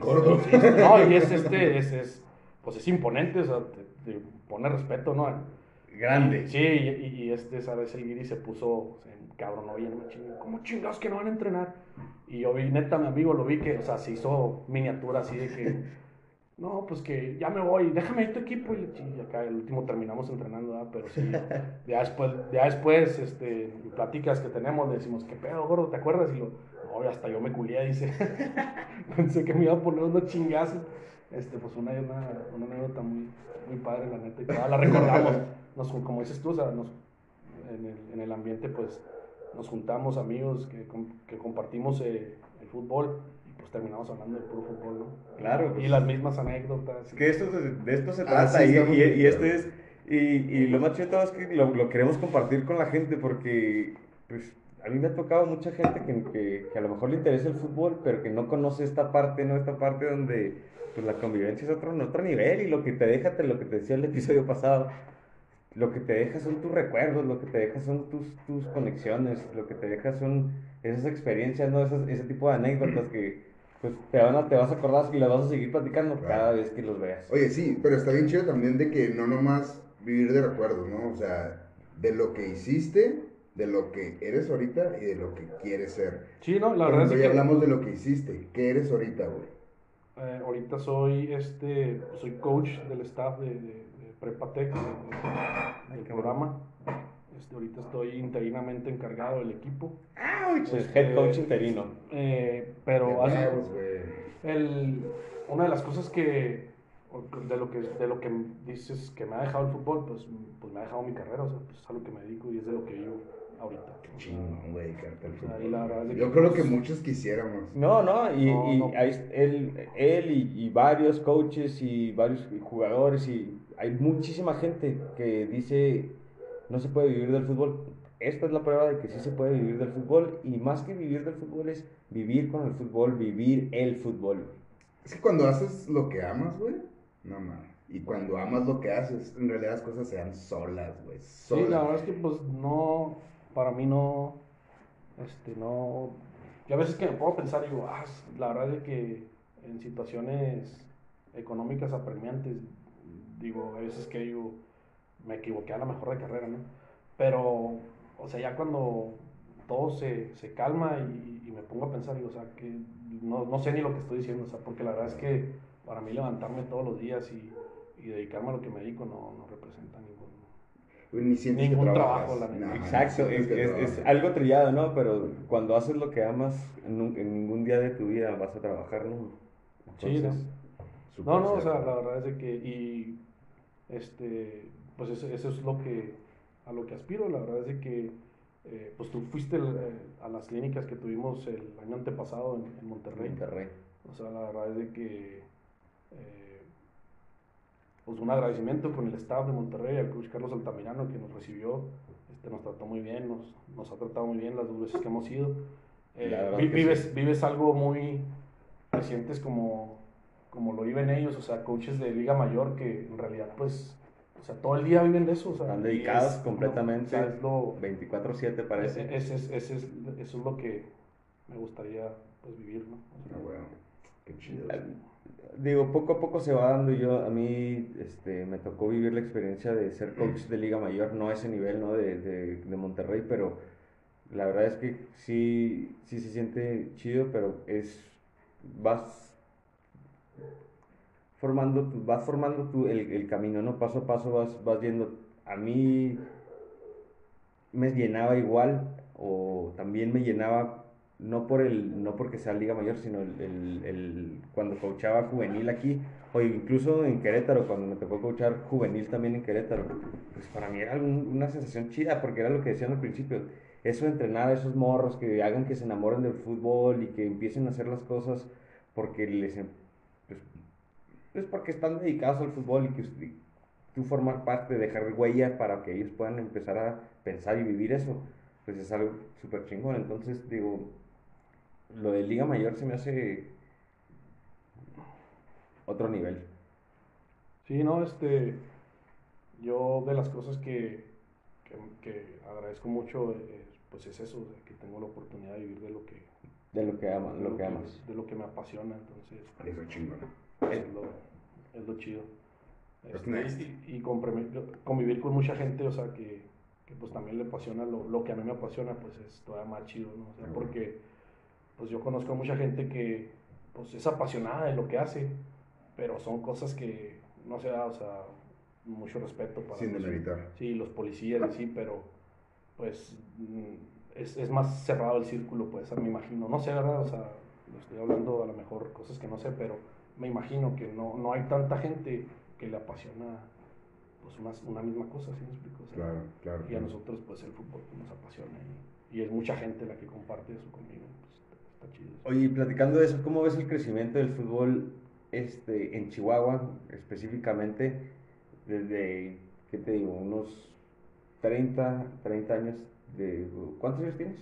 Gordo. Sí, no, y es este, es, es, pues es imponente, o sea, te, te pone respeto, ¿no? Grande. Sí, y, y- y este, ¿sabes? El guiri se puso, se encabronó bien, machín, ¿cómo chingados que no van a entrenar? Y yo vi, neta, mi amigo lo vi que, o sea, se hizo miniatura así de que, no, pues que ya me voy, déjame ir tu equipo. Y, y acá el último terminamos entrenando, ¿verdad? Pero sí, ya después, ya después, este, en pláticas que tenemos, le decimos, ¿qué pedo, gordo? ¿Te acuerdas? Y lo, no, hasta yo me culié, dice. Pensé que me iba a poner unos chingazos. Este, pues una, una, una anécdota muy, muy padre, la neta, y todavía la recordamos. Nos, como dices tú, o sea, nos, en, el, en el ambiente, pues, nos juntamos amigos que, que compartimos eh, el fútbol terminamos hablando de puro fútbol, ¿no? Claro, Y pues. las mismas anécdotas. Que esto, de esto se Ah, trata sí, y, y- y acuerdo. es y, y lo más chido de todo es que lo, lo queremos compartir con la gente porque pues a mí me ha tocado mucha gente que, que, que a lo mejor le interesa el fútbol pero que no conoce esta parte no esta parte donde pues la convivencia es otro en otro nivel y lo que te deja te- lo que te decía el episodio pasado lo que te deja son tus recuerdos, lo que te deja son tus, tus conexiones, lo que te deja son esas experiencias, ¿no? Esas- ese tipo de anécdotas que pues, te, van a, te vas a acordar y las vas a seguir platicando Claro. cada vez que los veas. Oye, sí, pero está bien chido también de que no nomás vivir de recuerdos, ¿no? O sea, de lo que hiciste, de lo que eres ahorita y de lo que quieres ser. Sí, no, la verdad es que hablamos de lo que hiciste. ¿Qué eres ahorita, güey? eh, ahorita soy, este, soy coach del staff de, de, de Prepatec, de- de- del programa. Este, ahorita estoy interinamente encargado del equipo. Pues, Este, head coach interino. Eh, pero hace- huevos, el, una de las cosas que de lo que de lo que dices que me ha dejado el fútbol pues, pues me ha dejado mi carrera o sea pues es a lo que me dedico y es de lo que vivo ahorita sea, Chingón, güey, Yo que, creo que pues, muchos quisiéramos. No, no, y, No, y no. él, él y, y varios coaches y varios jugadores y hay muchísima gente que dice no se puede vivir del fútbol. Esta es la prueba de que sí se puede vivir del fútbol y más que vivir del fútbol es vivir con el fútbol, vivir el fútbol. Es que cuando haces lo que amas, güey, no mames. Y cuando amas lo que haces, en realidad las cosas se dan solas, güey. sí la verdad es que pues no para mí no este no yo a veces que me puedo pensar digo ah la verdad es que en situaciones económicas apremiantes digo a veces que digo me equivoqué a la mejor de carrera no pero o sea ya cuando todo se, se calma y, y me pongo a pensar digo o sea que no, no sé ni lo que estoy diciendo o sea porque la verdad es que para mí levantarme todos los días y, y dedicarme a lo que me dedico no, no representa ningún Ni sientes Ningún que trabajo, la. No, Exacto, es, que es- es algo trillado, ¿no? Pero cuando haces lo que amas, en, un- en ningún día de tu vida vas a trabajar, ¿no? Sí, ¿no? Entonces, No, no, o sea, la verdad es de que, y, este, pues eso, eso es lo que, a lo que aspiro, la verdad es de que, eh, pues tú fuiste el, eh, a las clínicas que tuvimos el año antepasado en, en Monterrey, Monterrey. o sea, la verdad es de que, eh, pues un agradecimiento con el staff de Monterrey, al coach Carlos Altamirano que nos recibió, este, nos trató muy bien, nos, nos ha tratado muy bien las dos veces que hemos ido. Eh, vi- vives, sí. vives algo muy, te sientes como, como lo viven ellos, o sea, coaches de Liga Mayor que en realidad, pues, o sea, todo el día viven de eso, o sea, Están dedicados es- completamente. o sea, es lo, 24-7 parece. ese- ese- ese es- eso es lo que me gustaría, pues, vivir, ¿no? O sea, Ah, bueno, qué chido. Digo, poco a poco se va dando. Yo, a mí este, me tocó vivir la experiencia de ser coach de Liga Mayor, no a ese nivel ¿no? de, de, de Monterrey, pero la verdad es que sí, sí se siente chido, pero es, vas formando, tu- vas formando tu, el, el camino, ¿no? Paso a paso vas, vas yendo. A mí me llenaba igual, o también me llenaba no por el no porque sea Liga Mayor, sino el, el- el- cuando coachaba juvenil aquí, o incluso en Querétaro, cuando me tocó coachar juvenil también en Querétaro, pues para mí era un- una sensación chida, porque era lo que decían al principio, eso de entrenar a esos morros que hagan que se enamoren del fútbol y que empiecen a hacer las cosas porque les pues porque están dedicados al fútbol y que, tú formar parte, dejar huella para que ellos puedan empezar a pensar y vivir eso, pues es algo súper chingón. Entonces, digo, lo de Liga Mayor se me hace otro nivel. Sí, no, este, yo de las cosas que, que, que agradezco mucho, eh, pues es eso, que tengo la oportunidad de vivir de lo que, De lo que amas, de lo que amas. de lo que me apasiona, entonces Eso es chingón. Es lo, es lo chido. Este, y y convivir con mucha gente, o sea, que, que, pues también le apasiona lo, lo que a mí me apasiona, pues es todavía más chido, ¿no? O sea, Ujú. porque pues yo conozco a mucha gente que pues es apasionada de lo que hace, pero son cosas que no se da, o sea, mucho respeto para Sin los-. Sí, los policías y sí, pero pues mm, es, es más cerrado el círculo, pues me imagino. No sé, ¿verdad? O sea, lo estoy hablando a lo mejor cosas que no sé, pero me imagino que no, no hay tanta gente que le apasiona pues una, una misma cosa, ¿sí me explico? O sea, Claro, claro. Y a claro. nosotros pues el fútbol nos apasiona y, y es mucha gente la que comparte eso conmigo, pues está chido. eso. Oye, platicando de eso, ¿cómo ves el crecimiento del fútbol este, en Chihuahua específicamente? Desde, ¿qué te digo? Unos 30, 30 años de... ¿Cuántos años tienes?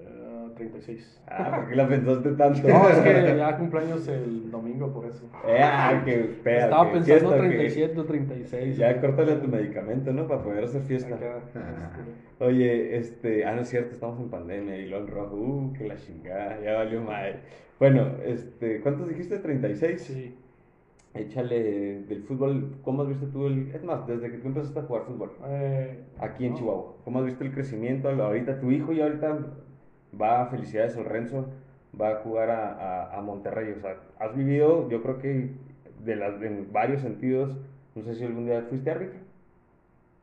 Eh, 36. Ah, ¿por qué la pensaste tanto? No, es que ya cumpleaños el domingo por eso. Eh, ah, espera, Estaba que pensando fiesta, que- 37 o 36. Ya córtale tu medicamento, ¿no? Para poder hacer fiesta. Acá, este, Oye, este, ah, no es cierto, estamos en pandemia y lo en rojo, uh, que la chingada, ya valió madre. Bueno, este, ¿cuántos dijiste? ¿36? sí. Échale del fútbol, ¿cómo has visto tú el, es más, desde que tú empezaste a jugar fútbol, Eh, aquí en no. Chihuahua, ¿cómo has visto el crecimiento? Ahorita tu hijo ya ahorita va a Felicidades al Renzo, va a jugar a, a, a Monterrey, o sea, has vivido, yo creo que de las, en varios sentidos, no sé si algún día fuiste árbitro.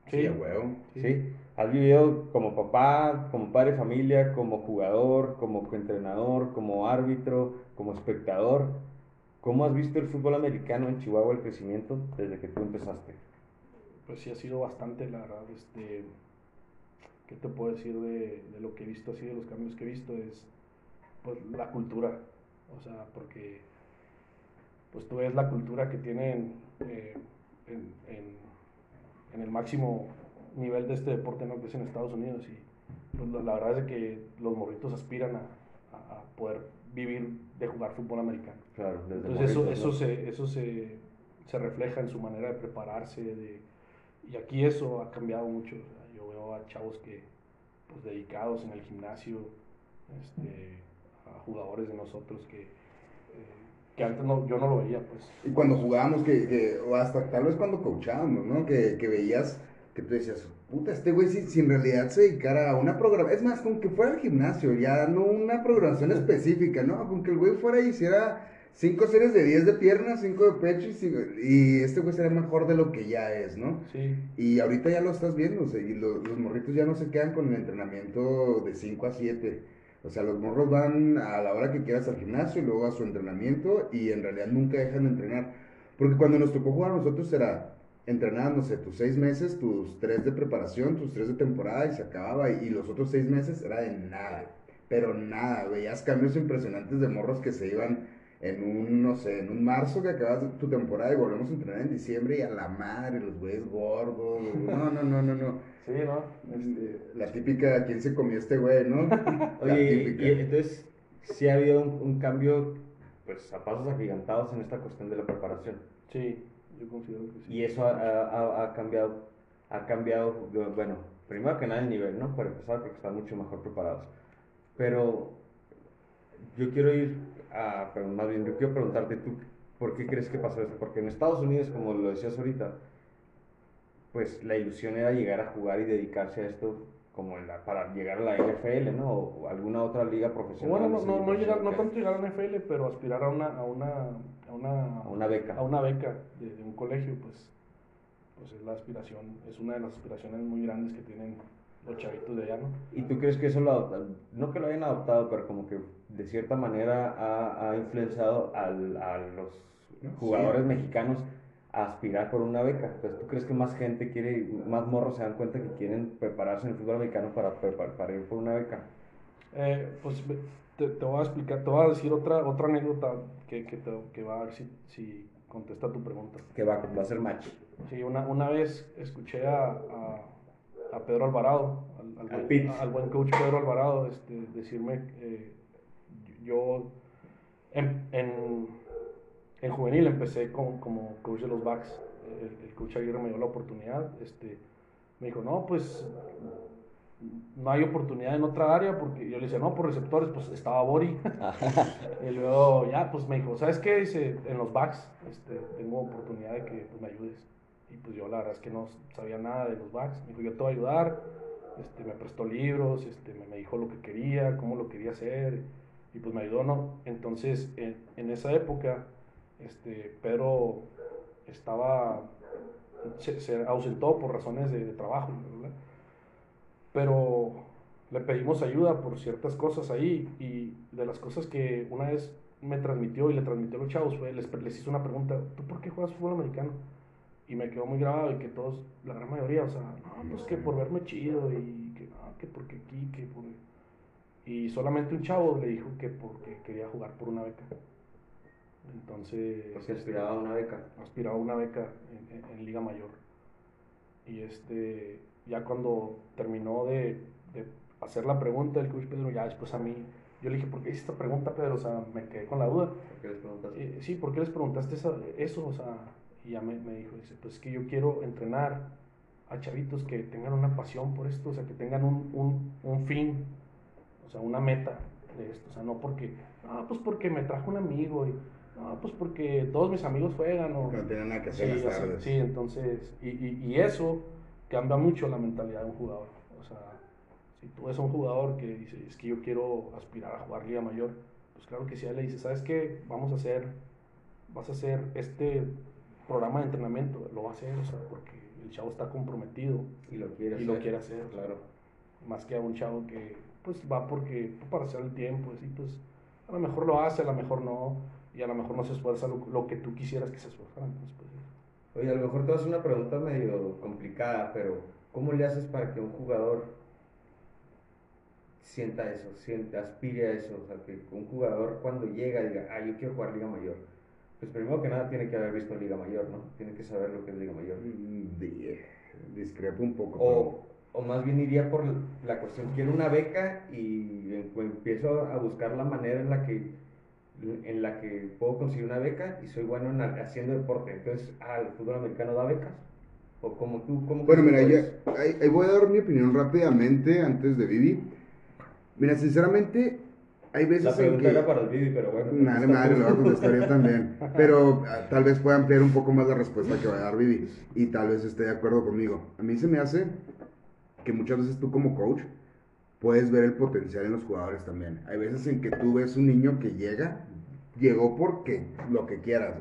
Sí, huevo. ¿sí? Has vivido como papá, como padre de familia, como jugador, como entrenador, como árbitro, como espectador. ¿Cómo has visto el fútbol americano en Chihuahua, el crecimiento desde que tú empezaste? Pues sí ha sido bastante, la verdad. Este, ¿Qué te puedo decir de, de lo que he visto así, de los cambios que he visto? Es pues la cultura. O sea, porque pues tú ves la cultura que tienen eh, en, en- en el máximo nivel de este deporte, ¿no? Que es en Estados Unidos. Y pues, la, la verdad es que los morritos aspiran a, a- a poder vivir de jugar fútbol americano. Claro, desde Entonces eso, eso, ¿no? se, eso se, se refleja en su manera de prepararse. De, y aquí eso ha cambiado mucho. o sea, yo veo a chavos que, pues, dedicados en el gimnasio, este, a jugadores de nosotros que, eh, que antes no, yo no lo veía. Pues. Y cuando jugábamos, que, que- o hasta tal vez cuando coachábamos, ¿no? Que, que veías, que tú decías, puta, este güey si, si en realidad se dedicara a una programación, es más, con que fuera al gimnasio, ya no una programación específica, ¿no? Con que el güey fuera y hiciera cinco series de 10 de piernas, cinco de pecho y, cinco- y este güey sería mejor de lo que ya es, ¿no? Sí, Y ahorita ya lo estás viendo, o sea, y lo- los morritos ya no se quedan con el entrenamiento de 5 a 7. O sea, los morros van a la hora que quieras al gimnasio y luego a su entrenamiento y en realidad nunca dejan de entrenar. Porque cuando nos tocó jugar nosotros era entrenar, no sé, tus seis meses, tus tres de preparación, tus tres de temporada y se acababa. Y, y los otros seis meses era de nada, pero nada. Veías cambios impresionantes de morros que se iban en un, no sé, en un marzo que acabas tu temporada y volvemos a entrenar en diciembre y a la madre, los güeyes gordos. No, no, no, no, no. sí, ¿no? Este, la típica, ¿quién se comió este güey, no? Oye, y- típica. y entonces, sí ha habido un, un cambio, pues, a pasos agigantados en esta cuestión de la preparación. Sí, yo considero que sí. Y eso ha, ha- ha- ha cambiado, ha cambiado, bueno, primero que nada el nivel, ¿no? Para empezar, porque están mucho mejor preparados. Pero yo quiero ir a, pero más bien, yo quiero preguntarte tú, ¿por qué crees que pasó eso? Porque en Estados Unidos, como lo decías ahorita, pues la ilusión era llegar a jugar y dedicarse a esto como en la- para llegar a la NFL, ¿no? O, alguna otra liga profesional. Bueno, no, no, no, llegar, no tanto llegar a la NFL, pero aspirar a una, a una, a una, A una beca. a una beca de, de un colegio, pues, pues es la aspiración, es una de las aspiraciones muy grandes que tienen los chavitos de allá, ¿no? ¿Y tú crees que eso lo adoptan? No que lo hayan adoptado, pero como que de cierta manera ha, ha influenciado al- a los jugadores sí. mexicanos a aspirar por una beca. Entonces, ¿tú crees que más gente quiere, más morros se dan cuenta que quieren prepararse en el fútbol americano para, prepar- para ir por una beca? Eh, pues te, te voy a explicar, te voy a decir otra, otra anécdota que, que, te- que va a ver si, si contesta tu pregunta. Que va, va a ser match. Sí, una, una vez escuché a, a, a Pedro Alvarado, al, buen, Pit. al buen coach Pedro Alvarado, este, decirme, eh, yo en, en, en juvenil empecé con- como coach de los backs. El, el coach Aguirre me dio la oportunidad. Este, me dijo, no, pues no hay oportunidad en otra área porque yo le decía, no, por receptores, pues estaba Bori. y luego ya, pues me dijo, ¿sabes qué? Dice, en los backs este, tengo oportunidad de que pues, me ayudes. Y pues yo la verdad es que no sabía nada de los backs. Me dijo, yo te voy a ayudar. Este, me prestó libros, este, me, dijo lo que quería, cómo lo quería hacer. Y pues me ayudó, ¿no? Entonces, en, en esa época, este, Pedro estaba, se, se ausentó por razones de, de trabajo, ¿verdad? pero le pedimos ayuda por ciertas cosas ahí y de las cosas que una vez me transmitió y le transmitió a los chavos fue, les, les hizo una pregunta, ¿tú por qué juegas fútbol americano? Y me quedó muy grabado y que todos, la gran mayoría, o sea, no, pues que por verme chido y que no, que porque aquí, que por... Y solamente un chavo le dijo que porque quería jugar por una beca. Entonces... Porque aspiraba a una beca. aspiraba a una beca en, en- en Liga Mayor. Y este, ya cuando terminó de, de hacer la pregunta el coach Pedro, ya después a mí, yo le dije, ¿por qué hice esta pregunta, Pedro? O sea, me quedé con la duda. ¿Por qué les preguntas? Eh, sí, ¿por qué les preguntaste eso? O sea, y ya me, me dijo, dice, pues es que yo quiero entrenar a chavitos que tengan una pasión por esto, o sea, que tengan un, un, un fin, o sea, una meta de esto, o sea, no porque, no, pues porque me trajo un amigo, y no, pues porque todos mis amigos juegan, o... No tienen nada que Sí, hacer o las tardes. sí, entonces, y, y, y eso cambia mucho la mentalidad de un jugador. O sea, si tú a un jugador que dice, es que yo quiero aspirar a jugar Liga Mayor, pues claro que sí, a él le dice, ¿sabes qué? Vamos a hacer, vas a hacer este programa de entrenamiento, lo va a hacer, o sea, porque el chavo está comprometido Y lo quiere y hacer. lo quiere hacer, Claro. más que a un chavo que pues va porque para hacer el tiempo, así pues a lo mejor lo hace, a lo mejor no, y a lo mejor no se esfuerza lo, lo que tú quisieras que se esforzara, entonces pues Oye, a lo mejor te vas a hacer una pregunta medio complicada, pero ¿cómo le haces para que un jugador sienta eso, sienta, aspire a eso? O sea, que un jugador cuando llega diga, ah, yo quiero jugar Liga Mayor. Pues primero que nada tiene que haber visto Liga Mayor, ¿no? Tiene que saber lo que es Liga Mayor. Mm, di- Discrepo un poco. O, o más bien iría por la cuestión, quiero una beca y em- empiezo a buscar la manera en la que en la que puedo conseguir una beca y soy bueno en haciendo deporte. Entonces, ah, ¿el fútbol americano da becas? ¿O como tú? Cómo Bueno, mira, ya, ahí, ahí voy a dar mi opinión rápidamente antes de Vivi. Mira, sinceramente, hay puedes? La veces en pregunta que... era para el Vivi, pero bueno. Madre, lo voy a contestar yo también. Pero ah, tal vez pueda ampliar un poco más la respuesta que va a dar Vivi. Y tal vez esté de acuerdo conmigo. A mí se me hace que muchas veces tú como coach puedes ver el potencial en los jugadores también. Hay veces en que tú ves un niño que llega, llegó porque lo que quieras.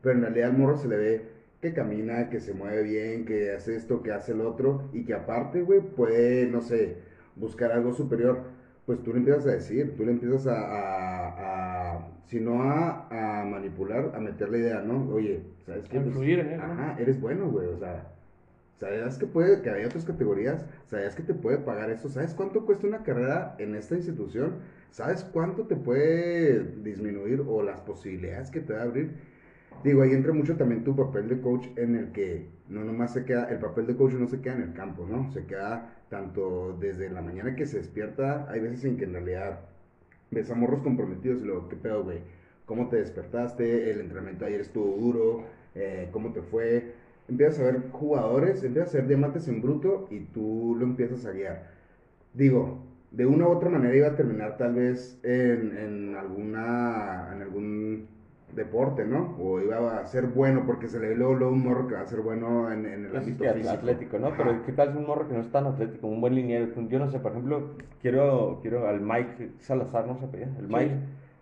Pero en realidad al morro se le ve que camina, que se mueve bien, que hace esto, que hace el otro, y que aparte, güey, puede, no sé, buscar algo superior. Pues tú le empiezas a decir, tú le empiezas a, a- a- si no a, a manipular, a meter la idea, ¿no? Oye, ¿sabes qué? A influir en él, ¿no? Ajá, eres bueno, güey, o sea, ¿sabías que puede, que hay otras categorías? ¿Sabías que te puede pagar eso? ¿Sabes cuánto cuesta una carrera en esta institución? ¿Sabes cuánto te puede disminuir o las posibilidades que te va a abrir? Digo, ahí entra mucho también tu papel de coach en el que no nomás se queda, el papel de coach no se queda en el campo, ¿no? Se queda tanto desde la mañana que se despierta, hay veces en que en realidad ves a morros comprometidos y luego, ¿qué pedo, güey? ¿Cómo te despertaste? El entrenamiento ayer estuvo duro, Eh, ¿cómo te fue? Empiezas a ver jugadores, empiezas a ver diamantes en bruto y tú lo empiezas a guiar. Digo, de una u otra manera iba a terminar tal vez en, en alguna, en algún deporte, ¿no? O iba a ser bueno porque se le ve luego, luego un morro que va a ser bueno en, en el es ámbito físico. atlético, ¿no? Ajá. Pero ¿qué tal es un morro que no es tan atlético? Un buen liniero. Yo no sé, por ejemplo, quiero, quiero al Mike Salazar, no sé, el Sí. Mike.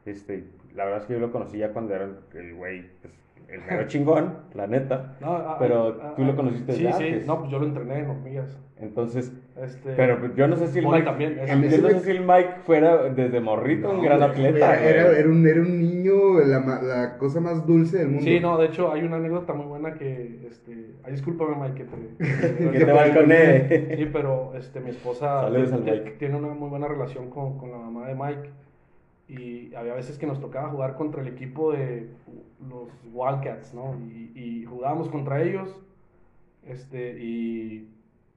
Este, la verdad es que yo lo conocí ya cuando era el güey, pues, el mero chingón, la neta. No, ah, Pero ah, tú lo conociste Sí, desde sí, antes. no, pues yo lo entrené en hormigas. Entonces, Este, pero pues, yo no sé si el Mike, también, es- yo se no me- sé si el Mike fuera desde morrito un gran atleta. Era, era- un, era un niño, la, la cosa más dulce del mundo. Sí, no, de hecho hay una anécdota muy buena que, este, ay, discúlpame Mike, que te... que te balconé. Sí, pero este, mi esposa Saludos al tiene- Mike. tiene una muy buena relación con, con la mamá de Mike y había veces que nos tocaba jugar contra el equipo de los Wildcats, ¿no? Y, jugábamos contra ellos, este, y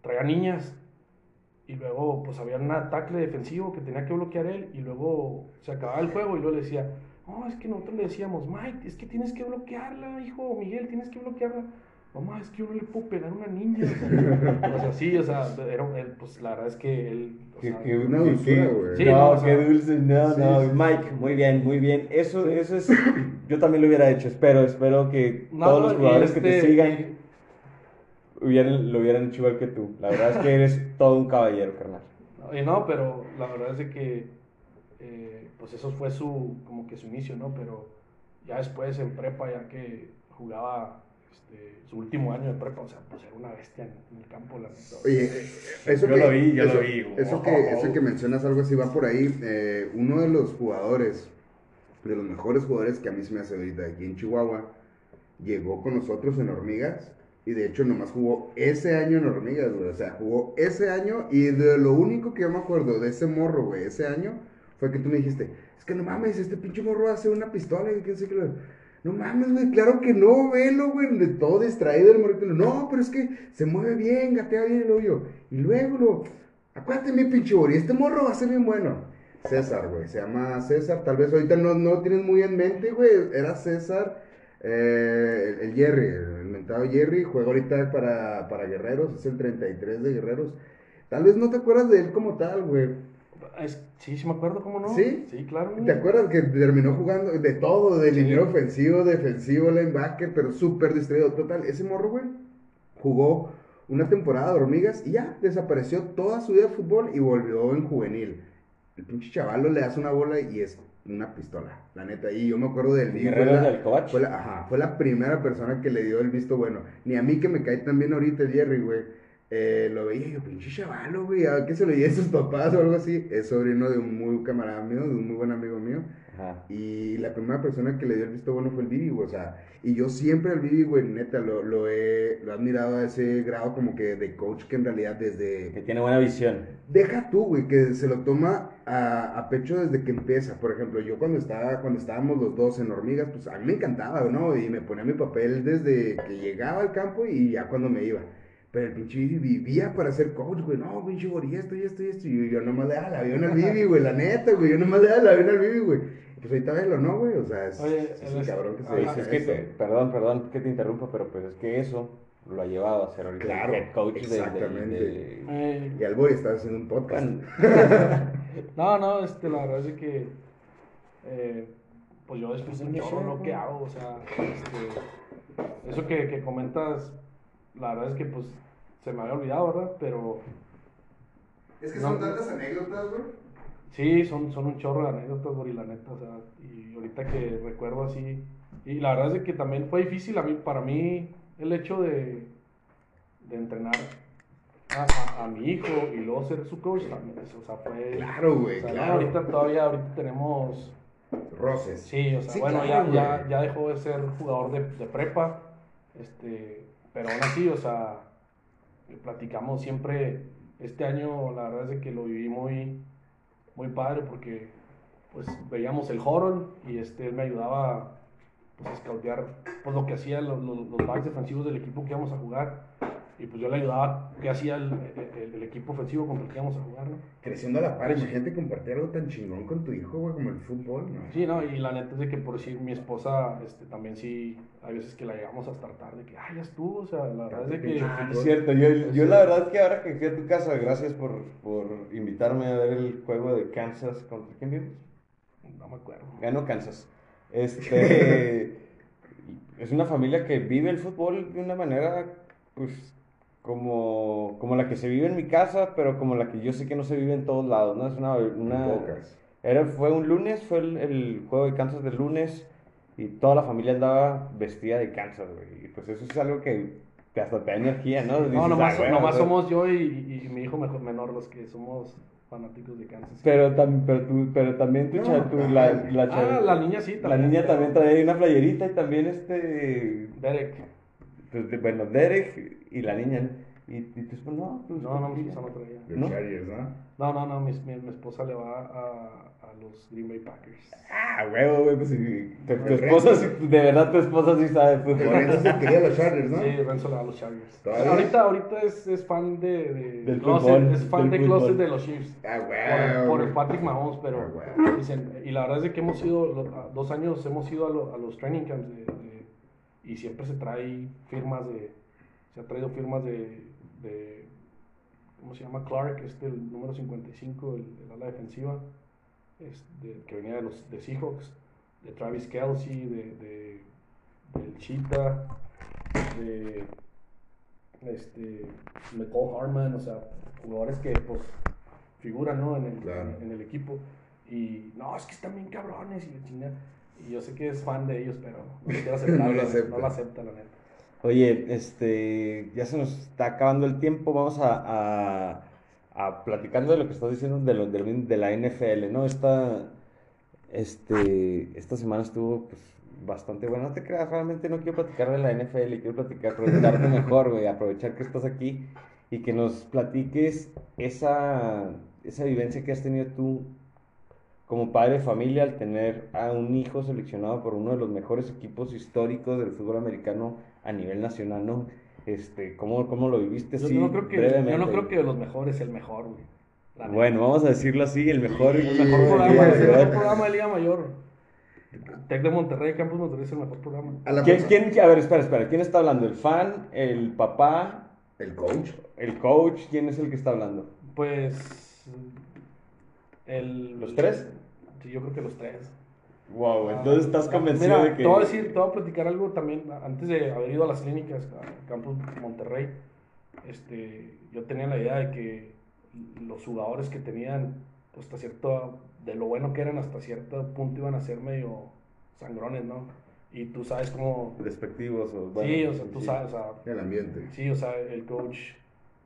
traía niñas, y luego pues había un ataque defensivo que tenía que bloquear él, y luego se acababa el juego, y luego le decía, no, es que nosotros le decíamos, Mike, es que tienes que bloquearla, hijo, Miguel, tienes que bloquearla. Mamá, es que yo no le puedo pegar a una niña. O sea, sí, o sea, era, él, pues la verdad es que él. O Qué- sea, qué- una dulzura, güey. Sí, no, no, o qué dulce, no, sí, no, sí. Mike, muy bien, muy bien. Eso, eso es, yo también lo hubiera hecho, espero, espero que No, todos los jugadores que te este- sigan hubieran, lo hubieran hecho igual que tú. La verdad es que eres todo un caballero, carnal. Y no, pero la verdad es de que, eh, pues eso fue su, como que su inicio, ¿no? Pero ya después en prepa, ya que jugaba este, su último año de prepa, o sea, pues era una bestia en, el campo, la. Oye, eso Yo que, lo vi, yo eso, lo vi. Eso que, eso que mencionas algo así va por ahí. eh, uno de los jugadores, de los mejores jugadores que a mí se me hace ahorita aquí en Chihuahua, llegó con nosotros en Hormigas. Y de hecho nomás jugó ese año en Hormigas, güey. O sea, jugó ese año y de lo único que yo me acuerdo de ese morro, güey, ese año, fue que tú me dijiste, es que no mames, este pinche morro hace una pistola y que sé lo... No mames, güey, claro que no, velo, güey, de todo distraído el morrito. No, pero es que se mueve bien, gatea bien el hoyo. Y luego, lo, acuérdate mi pinche Bori, este morro va a ser bien bueno. César, güey, se llama César, tal vez ahorita no, no lo tienes muy en mente, güey, era César, eh, el, Jerry, el mentado Jerry, juega ahorita para, para Guerreros, es el 33 de Guerreros. Tal vez no te acuerdas de él como tal, güey. Es- sí, sí me acuerdo, ¿cómo no? ¿Sí? Sí, claro. ¿Te acuerdas que terminó jugando de todo, de Sí. liniero ofensivo, defensivo, linebacker, pero súper distraído? Total, ese morro, güey, jugó una temporada de hormigas y ya desapareció toda su vida de fútbol y volvió en juvenil. El pinche chavalo le hace una bola y es una pistola, la neta. Y yo me acuerdo del Vivi, fue la- fue la, ajá, fue la primera persona que le dio el visto bueno. Ni a mí que me cae tan bien ahorita el Jerry, güey. Eh, lo veía y yo, pinche chavalo, güey. ¿A qué se lo a sus papás o algo así? Es sobrino de un muy camarada mío, de un muy buen amigo mío. Ajá. Y la primera persona que le dio el visto bueno fue el Vivi, güey. O sea, y yo siempre al Vivi, güey, neta, lo, lo, he, lo he admirado a ese grado como que de coach que en realidad desde Que tiene buena visión. Deja tú, güey, que se lo toma a, a pecho desde que empieza. Por ejemplo, yo cuando estaba, cuando estábamos los dos en hormigas, pues a mí me encantaba, ¿no? Y me ponía mi papel desde que llegaba al campo y ya cuando me iba. Pero el pinche Vivi vivía para ser coach, güey. No, pinche Bori, esto y esto y esto. Y yo nomás le daba el avión al Vivi, güey, la neta, güey. Yo nomás le daba el avión al Vivi, güey. Pues ahorita velo, ¿no, güey? O sea, es, Oye, es un cabrón que se Ajá. dedica Pues a es que, te- perdón, perdón que te interrumpa, pero pues es que eso lo ha llevado a ser ahorita Claro, el head coach de- de- exactamente. de- Eh, Y al Bori estaba haciendo un podcast. Bueno, No, no, este, la verdad es que, eh, pues yo después de un chorro lo que hago, o sea, este, eso que, que comentas, la verdad es que pues se me había olvidado, ¿verdad? Pero Es que No. son tantas anécdotas, güey. sí, son, son un chorro de anécdotas, Bori, la neta, o sea, y ahorita que recuerdo así, y la verdad es que también fue difícil a mí, para mí el hecho de, de entrenar a, a- mi hijo y luego ser su coach también, o sea, fue... Claro, güey, o sea, no, claro. ahorita todavía, ahorita tenemos... Roces. Sí, o sea, Sí, bueno, claro, ya, ya, güey. ya dejó de ser jugador de, de prepa, este, pero aún así, o sea, platicamos siempre, este año la verdad es que lo viví muy, muy padre porque pues veíamos el horror y este, él me ayudaba pues a scoutear pues, lo que hacían los, los, los backs defensivos del equipo que íbamos a jugar y pues yo le ayudaba qué hacía el, el- el equipo ofensivo contra el que íbamos a jugar, ¿no? Creciendo a la par, imagínate compartir algo tan chingón con tu hijo, güey, como el fútbol, ¿no? Sí, no, y la neta es de que por decir mi esposa, este, también sí, hay veces que la llegamos hasta tarde, que, ay, ya estuvo, o sea, la verdad es de que... Ah, es cierto. Yo, yo la verdad es que ahora que fui a tu casa, gracias por, por invitarme a ver el juego de Kansas contra quién vimos. No me acuerdo. Ganó Kansas. Este es una familia que vive el fútbol de una manera, pues, como, como la que se vive en mi casa, pero como la que yo sé que no se vive en todos lados, ¿no? Es una, una era, fue un lunes, fue el, el juego de Kansas del lunes y toda la familia andaba vestida de Kansas, güey. Y pues eso es algo que te hasta te da energía, ¿no? No, nomás, "Ah, güey, nomás somos yo y, y- mi hijo mejor, menor los que somos fanáticos de Kansas. Pero, tam- pero, tú- pero también tu, No, cha- tu- ajá. la, la, Ah, la niña sí, La también. niña también trae una playerita y también este Derek. pues, bueno, Derek y la niña. Y, y tu esposa, no, pues, No, no, mi esposa no traía. Los ¿No? Chargers, ¿no? No, no, no, mi, mi, mi esposa le va a, a los Green Bay Packers. Ah, huevo, güey, pues sí, tu, tu esposa, sí, de verdad tu esposa sí sabe fútbol. Renzo se quería los Chargers, ¿no? Sí, Renzo le va a los Chargers. ¿Todavía? Ahorita, ahorita es, es fan de, de Del closet, fútbol, es fan del de closet de los Chiefs. Ah, Por, güey. por el Patrick Mahomes, pero Ah, dicen, y la verdad es de que hemos ido, dos años hemos ido a, lo- a los training camps de- de- y siempre se trae firmas de, se ha traído firmas de, de ¿cómo se llama? Clark, este el número 55, el, el ala defensiva, es de- que venía de los de Seahawks, de Travis Kelsey, de, de del Cheetah, de este Nicole Harman, o sea, jugadores que pues figuran ¿no? en, el, Claro. en el equipo. Y no, es que están bien cabrones y la chingada. Y yo sé que es fan de ellos, pero no quiere aceptarlo, No lo no, acepta. no lo acepta, la neta. Oye, este, ya se nos está acabando el tiempo, vamos a, a, platicando de lo que estás diciendo de, lo- de la NFL, ¿no? Esta, este, esta semana estuvo pues, bastante buena, no te creas, realmente no quiero platicar de la NFL, quiero platicar, preguntarte mejor, güey, aprovechar que estás aquí y que nos platiques esa, esa vivencia que has tenido tú como padre de familia al tener a un hijo seleccionado por uno de los mejores equipos históricos del fútbol americano a nivel nacional, ¿no? Este, ¿cómo, cómo lo viviste? Yo, Sí, no creo que, yo no creo que de los mejores el mejor, güey. Bueno, vamos a decirlo así, el mejor, el mejor programa, de Liga el mejor Mayor. programa de Liga Mayor. Tec de Monterrey, Campus Monterrey es el mejor programa. A la ¿Quién, quién, a ver, espera, espera, ¿quién está hablando? ¿El fan, el papá, El coach. el coach? ¿Quién es el que está hablando? Pues. El, ¿Los tres? Sí, yo creo que los tres. Wow, entonces estás Ah, convencido mira, de que... Te voy a decir, te voy a platicar algo también. Antes de haber ido a las clínicas, a Campus Monterrey, este, yo tenía la idea de que los jugadores que tenían, pues, hasta cierto, de lo bueno que eran, hasta cierto punto iban a ser medio sangrones, ¿no? Y tú sabes cómo. Despectivos o... bueno, sí, o sea, tú sí. sabes, o sea, El ambiente. Sí, o sea, el coach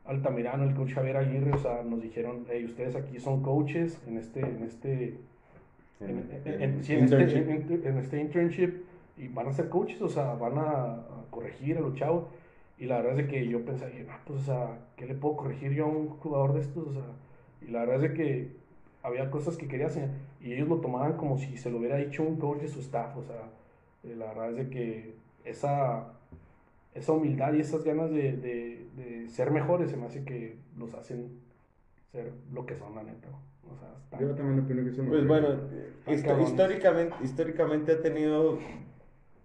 Altamirano, el coach Javier Aguirre, o sea, nos dijeron, hey, ustedes aquí son coaches en este, en este, en, en- en- sí, en este, Internship. en- en este internship y van a ser coaches, o sea, van a, corregir a los chavos. Y la verdad es de que yo pensaba, ah, pues, o sea, ¿qué le puedo corregir yo a un jugador de estos? O sea, y la verdad es de que había cosas que quería hacer y ellos lo tomaban como si se lo hubiera dicho un coach de su staff, o sea, eh, la verdad es de que esa, esa humildad y esas ganas de, de- de ser mejores se me hace que los hacen ser lo que son, la neta. O sea, están- Yo también opino que son Pues los bueno, históricamente, históricamente ha tenido,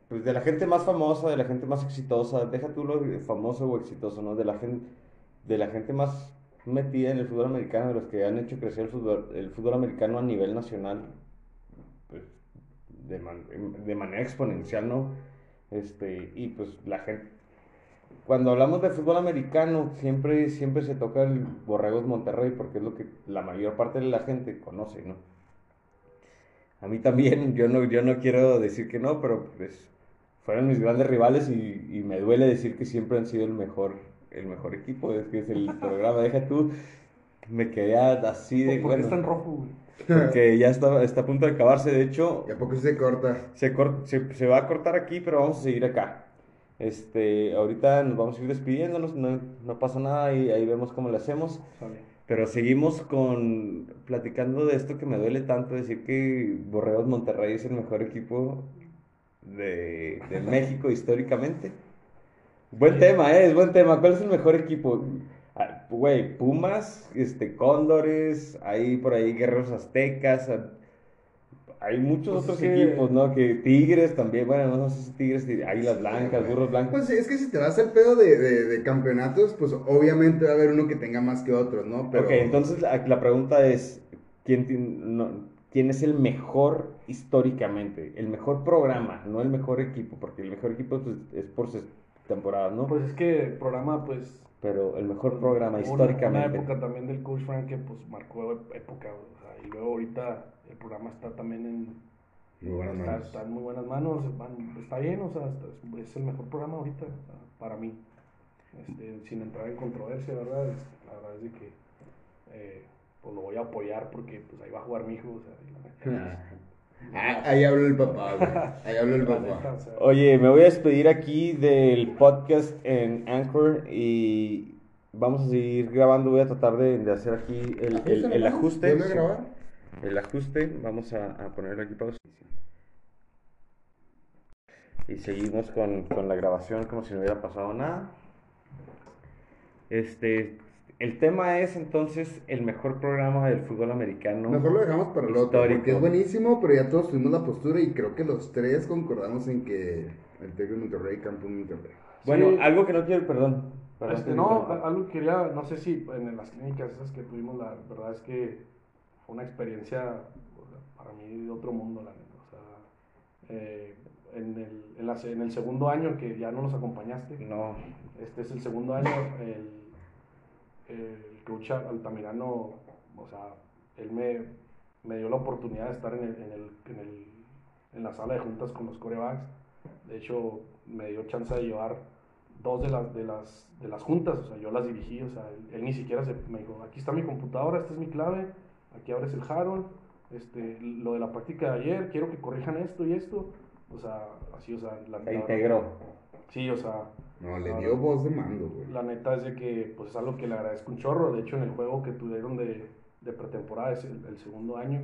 pues de la gente más famosa, de la gente más exitosa, deja tú lo de famoso o exitoso, ¿no? De la gente, de la gente más metida en el fútbol americano, de los que han hecho crecer el fútbol, el fútbol americano a nivel nacional, pues de, man- de manera exponencial, ¿no? Este, y pues la gente, cuando hablamos de fútbol americano, siempre, siempre se toca el Borregos Monterrey porque es lo que la mayor parte de la gente conoce, ¿no? A mí también, yo no, yo no quiero decir que no, pero pues fueron mis grandes rivales y, y me duele decir que siempre han sido el mejor, el mejor equipo, es que es el programa, deja tú, me quedé así de, ¿Por qué bueno, está en rojo, güey? porque ya está, está a punto de acabarse, de hecho, ¿Y a poco se corta? se, cor- se, se va a cortar aquí, pero vamos a seguir acá. Este, ahorita nos vamos a ir despidiéndonos, no, no pasa nada y ahí vemos cómo le hacemos. Pero seguimos con platicando de esto que me duele tanto decir que Borreos Monterrey es el mejor equipo de, de México históricamente. Buen Sí. tema, ¿eh? Es buen tema. ¿Cuál es el mejor equipo? Ah, Güey, Pumas, este, Cóndores, hay por ahí Guerreros Aztecas, hay muchos Pues otros que- equipos, ¿no? Que Tigres también, bueno, no sé si Tigres, Águilas Blancas, Burros Blancos. Pues es que si te vas al pedo de, de, de campeonatos, pues obviamente va a haber uno que tenga más que otros, ¿no? Pero Ok, entonces la, la pregunta es, ¿quién, no- ¿quién es el mejor históricamente? El mejor programa, no el mejor equipo, porque el mejor equipo pues, es por temporadas, ¿no? Pues es que el programa, pues. Pero el mejor programa una- históricamente. Una época también del Coach Frank que, pues, marcó época, güey, o sea, y luego ahorita el programa está también en. Muy buenas está, manos. está en muy buenas manos, van- está bien, o sea, está- es, el mejor programa ahorita, o sea, para mí. Este, sin entrar en controversia, ¿verdad? Es- la verdad es de que eh, pues lo voy a apoyar porque pues ahí va a jugar mi hijo, o sea, y la neta, Ah, ahí habló el papá, güey. Ahí habló el papá. Oye, me voy a despedir aquí del podcast en Anchor y vamos a seguir grabando. Voy a tratar de, de hacer aquí el, el- ajuste. sí. grabar. El ajuste. Vamos a, a ponerlo aquí pausa. Y seguimos con, con la grabación como si no hubiera pasado nada. Este, el tema es entonces el mejor programa del fútbol americano. Mejor lo dejamos para el otro, Histórico. porque es buenísimo, pero ya todos tuvimos la postura y creo que los tres concordamos en que el Tec de Monterrey, campeón Monterrey. Bueno, Sí. algo que no quiero, perdón. Este, no, algo que quería, no sé si en las clínicas esas que tuvimos, la verdad es que fue una experiencia o sea, para mí de otro mundo, la neta. O sea, eh, en, el, en, la en el segundo año que ya no nos acompañaste, No, este es el segundo año, el, el coach Altamirano, o sea, él me, me dio la oportunidad de estar en, el, en, el, en, el- en la sala de juntas con los corebacks. De hecho, me dio chance de llevar dos de las, de las, de las juntas, o sea, yo las dirigí, o sea, él, él ni siquiera se, me dijo, aquí está mi computadora, esta es mi clave, aquí abres el Harold, este, lo de la práctica de ayer, quiero que corrijan esto y esto, o sea, así, o sea, la, se integró. Sí, o sea, No, le dio voz de mando, güey. la neta es de que pues es algo que le agradezco un chorro. De hecho, en el juego que tuvieron de, de pretemporada, es el, el segundo año,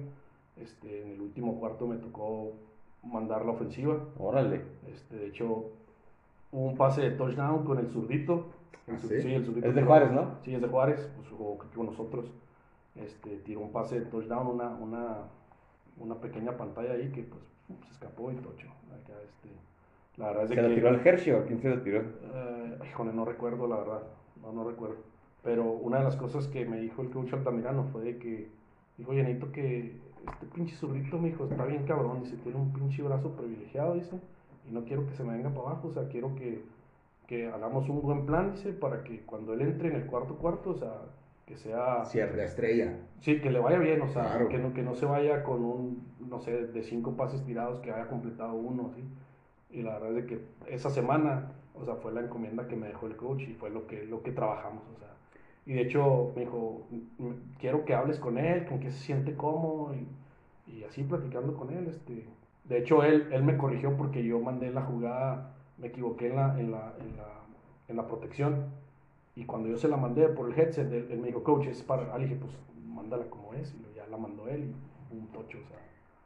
este, en el último cuarto me tocó mandar la ofensiva. Órale. Este, de hecho, hubo un pase de touchdown con el zurdito. El ¿Ah, sí? el zurdito Es de Juárez, ¿no? Sí, es de Juárez, pues jugó aquí con nosotros. Este, tiró un pase de touchdown, una, una, una pequeña pantalla ahí que pues se escapó y tocho. Acá, este, la verdad es ¿Se que- tiró al Hershey o quién se lo tiró? eh, híjole, no recuerdo la verdad, no, no recuerdo. Pero una de las cosas que me dijo el coach Altamirano fue de que, dijo, oye, necesito que este pinche zurdito, me dijo, está bien cabrón, dice, tiene un pinche brazo privilegiado, dice, y no quiero que se me venga para abajo, o sea, quiero que, que hagamos un buen plan, dice, para que cuando él entre en el cuarto cuarto, o sea, que sea... Cierta estrella. Sí, que le vaya bien, o sea, Claro. que, no, que no se vaya con un, no sé, de cinco pases tirados, que haya completado uno, ¿sí? Y la verdad es de que esa semana, o sea, fue la encomienda que me dejó el coach y fue lo que, lo que trabajamos, o sea. Y de hecho me dijo, "M- quiero que hables con él, con que se siente cómodo y, y así platicando con él, este. De hecho, él, él me corrigió porque yo mandé la jugada, me equivoqué en la, en la, en la, en la protección. Y cuando yo se la mandé por el headset, él, él me dijo, coach, es para. Ah, le dije, pues mándala como es. Y ya la mandó él y un tocho, o sea.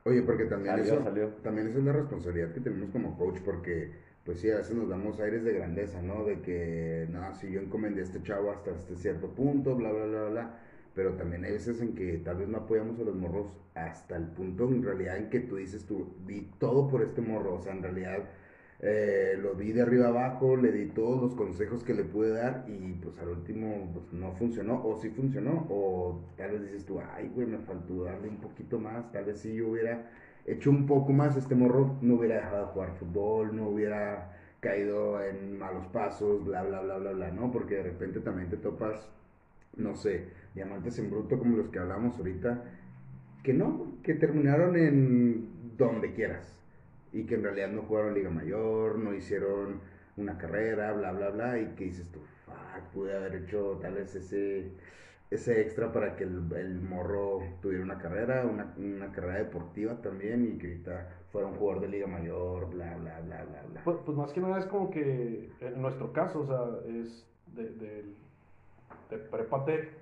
Oye, porque también Salió, eso, salió. también esa es la responsabilidad que tenemos como coach, porque pues sí, a veces nos damos aires de grandeza, ¿no? De que, no, si yo encomendé a este chavo hasta este cierto punto, bla, bla, bla, bla, pero también hay veces en que tal vez no apoyamos a los morros hasta el punto en realidad en que tú dices tú, di todo por este morro, o sea, en realidad eh, lo vi de arriba abajo, le di todos los consejos que le pude dar y pues al último pues, no funcionó, o sí funcionó, o tal vez dices tú, ay, güey, me faltó darle un poquito más, tal vez si yo hubiera hecho un poco más, este morro no hubiera dejado de jugar fútbol, no hubiera caído en malos pasos, bla, bla, bla, bla, bla, ¿no? Porque de repente también te topas, no sé, diamantes en bruto como los que hablamos ahorita, que no, que terminaron en donde quieras y que en realidad no jugaron Liga Mayor, no hicieron una carrera, bla, bla, bla, y que dices tú, fuck, pude haber hecho tal vez ese, ese extra para que el, el morro tuviera una carrera, una, una carrera deportiva también, y que ahorita fuera un jugador de Liga Mayor, bla, bla, bla, bla, bla. Pues, pues más que nada es como que en nuestro caso, o sea, es de, de prepa tech,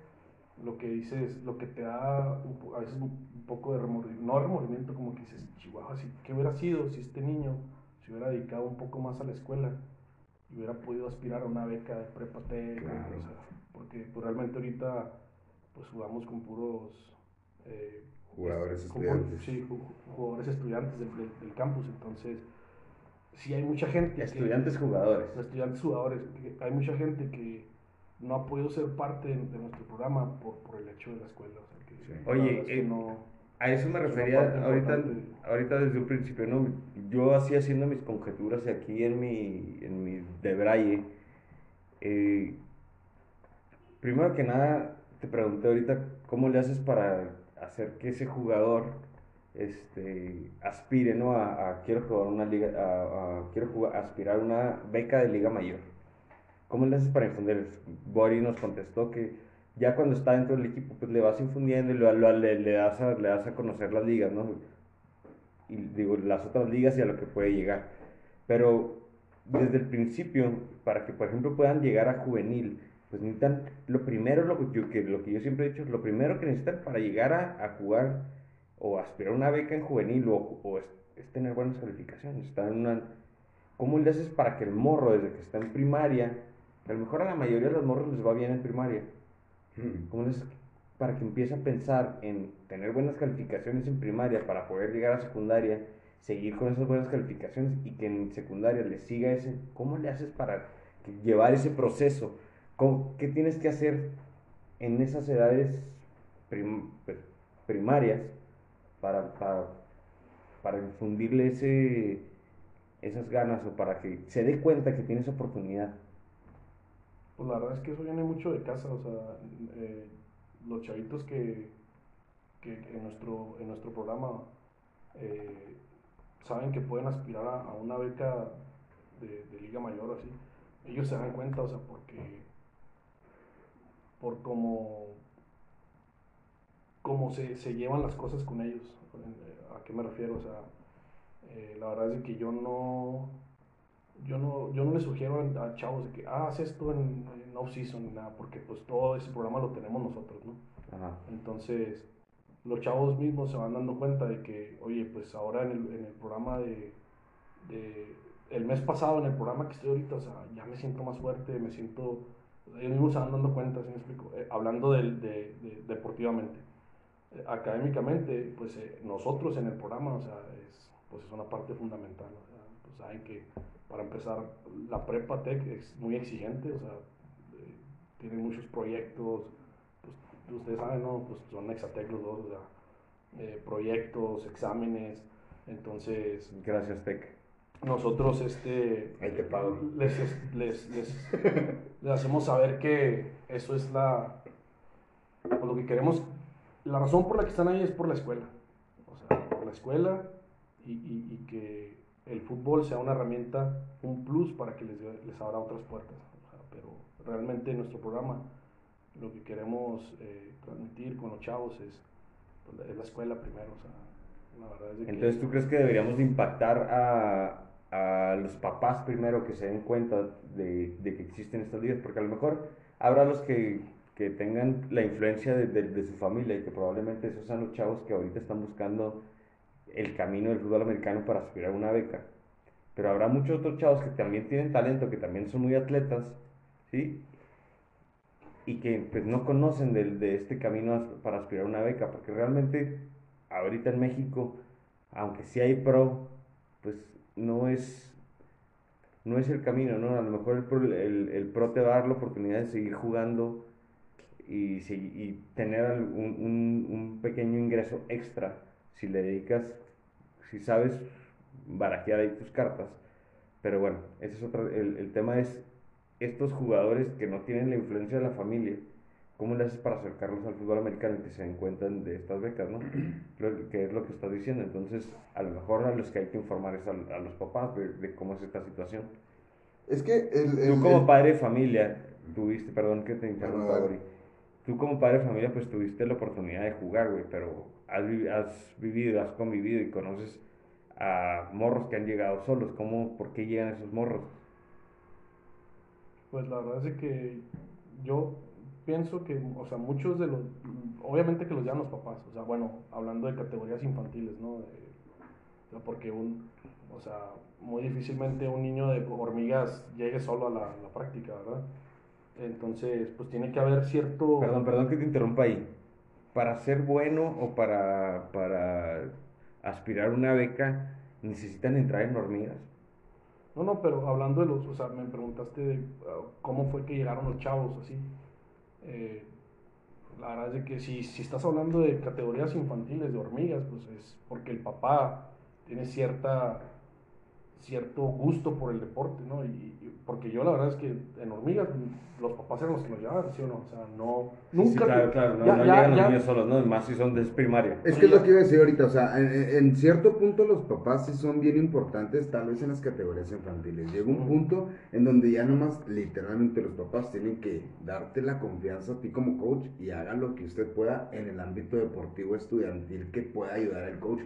lo que dices, lo que te da a veces un, poco de remordimiento, no remordimiento, como que dices, chihuahua, si, ¿qué hubiera sido si este niño se hubiera dedicado un poco más a la escuela y hubiera podido aspirar a una beca de prepa Claro. o sea, porque pues, realmente ahorita pues jugamos con puros... eh, Jugadores con estudiantes. sí, ju- jugadores estudiantes del, del- del campus, entonces sí hay mucha gente que- Estudiantes jugadores. estudiantes jugadores, que hay mucha gente que no ha podido ser parte de, de nuestro programa por, por el hecho de la escuela. O sea, que Sí. Oye, es que eh, no- A eso me refería ahorita, importante. ahorita desde un principio, ¿no? Yo así haciendo mis conjeturas aquí en mi, en mi debraye. eh, primero que nada, te pregunté ahorita cómo le haces para hacer que ese jugador este, aspire, ¿no? A, a quiero jugar una liga, a, a- quiero jugar, aspirar una beca de liga mayor. ¿Cómo le haces para infundir? Bori nos contestó que ya cuando está dentro del equipo, pues le vas infundiendo y lo- le, das a, le das a conocer las ligas, ¿no? Y digo, las otras ligas y a lo que puede llegar. Pero desde el principio, para que por ejemplo puedan llegar a juvenil, pues necesitan, lo primero, lo que yo, lo que yo siempre he dicho, lo primero que necesitan para llegar a, jugar o aspirar a una beca en juvenil o, o es, tener buenas calificaciones, en una... ¿Cómo le haces para que el morro, desde que está en primaria, a lo mejor a la mayoría de los morros les va bien en primaria, ¿Cómo es para que empiece a pensar en tener buenas calificaciones en primaria para poder llegar a secundaria, seguir con esas buenas calificaciones y que en secundaria le siga ese? ¿Cómo le haces para llevar ese proceso? ¿Cómo- ¿Qué tienes que hacer en esas edades prim- pues, primarias para, para, para infundirle ese, esas ganas o para que se dé cuenta que tiene esa oportunidad? Pues la verdad es que eso viene mucho de casa, o sea, eh, los chavitos que, que en, nuestro, en nuestro programa eh, saben que pueden aspirar a, una beca de, Liga Mayor o así, ellos se dan cuenta, o sea, porque por cómo, cómo se, se llevan las cosas con ellos. Eh, ¿A qué me refiero? O sea, la verdad es que yo no, yo no, yo no le sugiero a, chavos de que, ah, haz esto en, en off-season nada, porque pues todo ese programa lo tenemos nosotros, ¿no? Ajá. Entonces, los chavos mismos se van dando cuenta de que, oye, pues ahora en el, en el programa de, de- el mes pasado, en el programa que estoy ahorita, o sea, ya me siento más fuerte, me siento, ellos mismos se van dando cuenta, ¿sí me explico? Eh, hablando del- de, de- deportivamente. Eh, académicamente, pues eh, nosotros en el programa, o sea, es, pues es una parte fundamental, pues saben que para empezar, la prepa tech es muy exigente, o sea, eh, tienen muchos proyectos, pues ustedes saben, ¿no? Pues son Exatec los dos, o sea, eh, proyectos, exámenes, entonces Gracias, Tec. nosotros este Ahí te pago. les, les, les, les hacemos saber que eso es la pues, lo que queremos la razón por la que están ahí es por la escuela o sea por la escuela y, y- y que el fútbol sea una herramienta un plus para que les, les abra otras puertas pero realmente nuestro programa lo que queremos eh, transmitir con los chavos es, pues, es la escuela primero o sea la verdad es que- Entonces, ¿tú crees que deberíamos de impactar a, a los papás primero que se den cuenta de, de que existen estas ligas? Porque a lo mejor habrá los que, que tengan la influencia de, de- de su familia y que probablemente esos sean los chavos que ahorita están buscando el camino del fútbol americano para aspirar a una beca. Pero habrá muchos otros chavos que también tienen talento, que también son muy atletas, ¿sí? Y que pues no conocen del- de, este camino para aspirar a una beca, porque realmente ahorita en México, aunque sí hay pro, pues no es, no es el camino, ¿no? A lo mejor el pro, el, el te va a dar la oportunidad de seguir jugando y, y tener un- un pequeño ingreso extra si le dedicas, si sabes barajear ahí tus cartas. Pero bueno, ese es otro, el, el tema es estos jugadores que no tienen la influencia de la familia, ¿cómo le haces para acercarlos al fútbol americano y que se den cuenta de estas becas, ¿no? Lo- que es lo que estás diciendo. Entonces, a lo mejor a los que hay que informar es a, a los papás de, de cómo es esta situación. Es que el, el- Tú como padre de familia, tuviste, perdón que te interrumpa. Tú como padre de familia, pues tuviste la oportunidad de jugar, güey, pero has, has vivido, has convivido y conoces a morros que han llegado solos. ¿Cómo, por qué llegan esos morros? Pues la verdad es que yo pienso que, o sea, muchos de los, obviamente que los llevan los papás, o sea, bueno, hablando de categorías infantiles, ¿no? De- porque un, o sea, muy difícilmente un niño de hormigas llegue solo a la, la práctica, ¿verdad? Entonces, pues tiene que haber cierto... Perdón, perdón que te interrumpa ahí. Para ser bueno o para, para aspirar una beca, necesitan entrar en hormigas. No, no, pero hablando de los, o sea, me preguntaste de uh, cómo fue que llegaron los chavos, así. Eh, la verdad es de que si, si estás hablando de categorías infantiles, de hormigas, pues es porque el papá tiene cierta, cierto gusto por el deporte, ¿no? Y, y- porque yo la verdad es que en hormigas los papás eran los que los llevaban, ¿sí o no? O sea, no, Sí, nunca... sí, claro, claro, no, ya- no ya- llegan ya- los niños solos, ¿no? Más si son de primaria. Es que es lo que iba a decir ahorita, o sea, en, en cierto punto los papás sí son bien importantes, tal vez en las categorías infantiles. Llega un punto en donde ya nomás literalmente los papás tienen que darte la confianza a ti como coach y haga lo que usted pueda en el ámbito deportivo estudiantil que pueda ayudar al coach.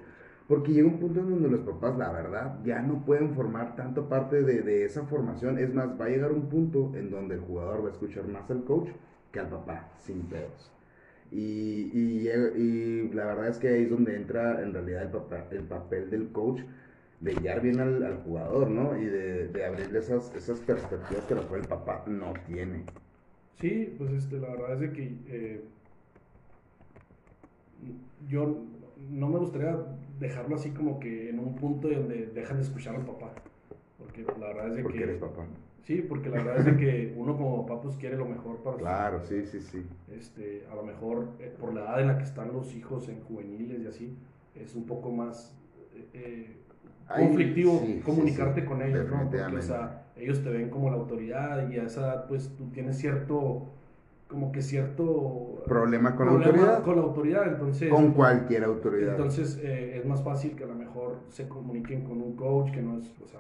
Porque llega un punto en donde los papás, la verdad, ya no pueden formar tanto parte de, de esa formación. Es más, va a llegar un punto en donde el jugador va a escuchar más al coach que al papá, sin pedos. Y, y, la verdad es que ahí es donde entra en realidad el, papá, el papel del coach de guiar bien al, jugador, ¿no? Y de, de abrirle esas, esas perspectivas que el papá no tiene. Sí, pues este, la verdad es de que eh, yo no me gustaría dejarlo así como que en un punto donde dejan de escuchar al papá. Porque la verdad es de Porque que... eres papá. Sí, porque la verdad es de que uno como papá pues quiere lo mejor para su- Claro, sí, sí, sí. este, a lo mejor eh, por la edad en la que están los hijos en juveniles y así, es un poco más eh, eh, Ay, conflictivo sí, comunicarte sí, con ellos, ¿no? Porque, o sea, ellos te ven como la autoridad y a esa edad, pues, tú tienes cierto, como que cierto... Problema con la autoridad. Con la autoridad, entonces... Con cualquier autoridad. Entonces, eh, es más fácil que a lo mejor se comuniquen con un coach que no es, o sea,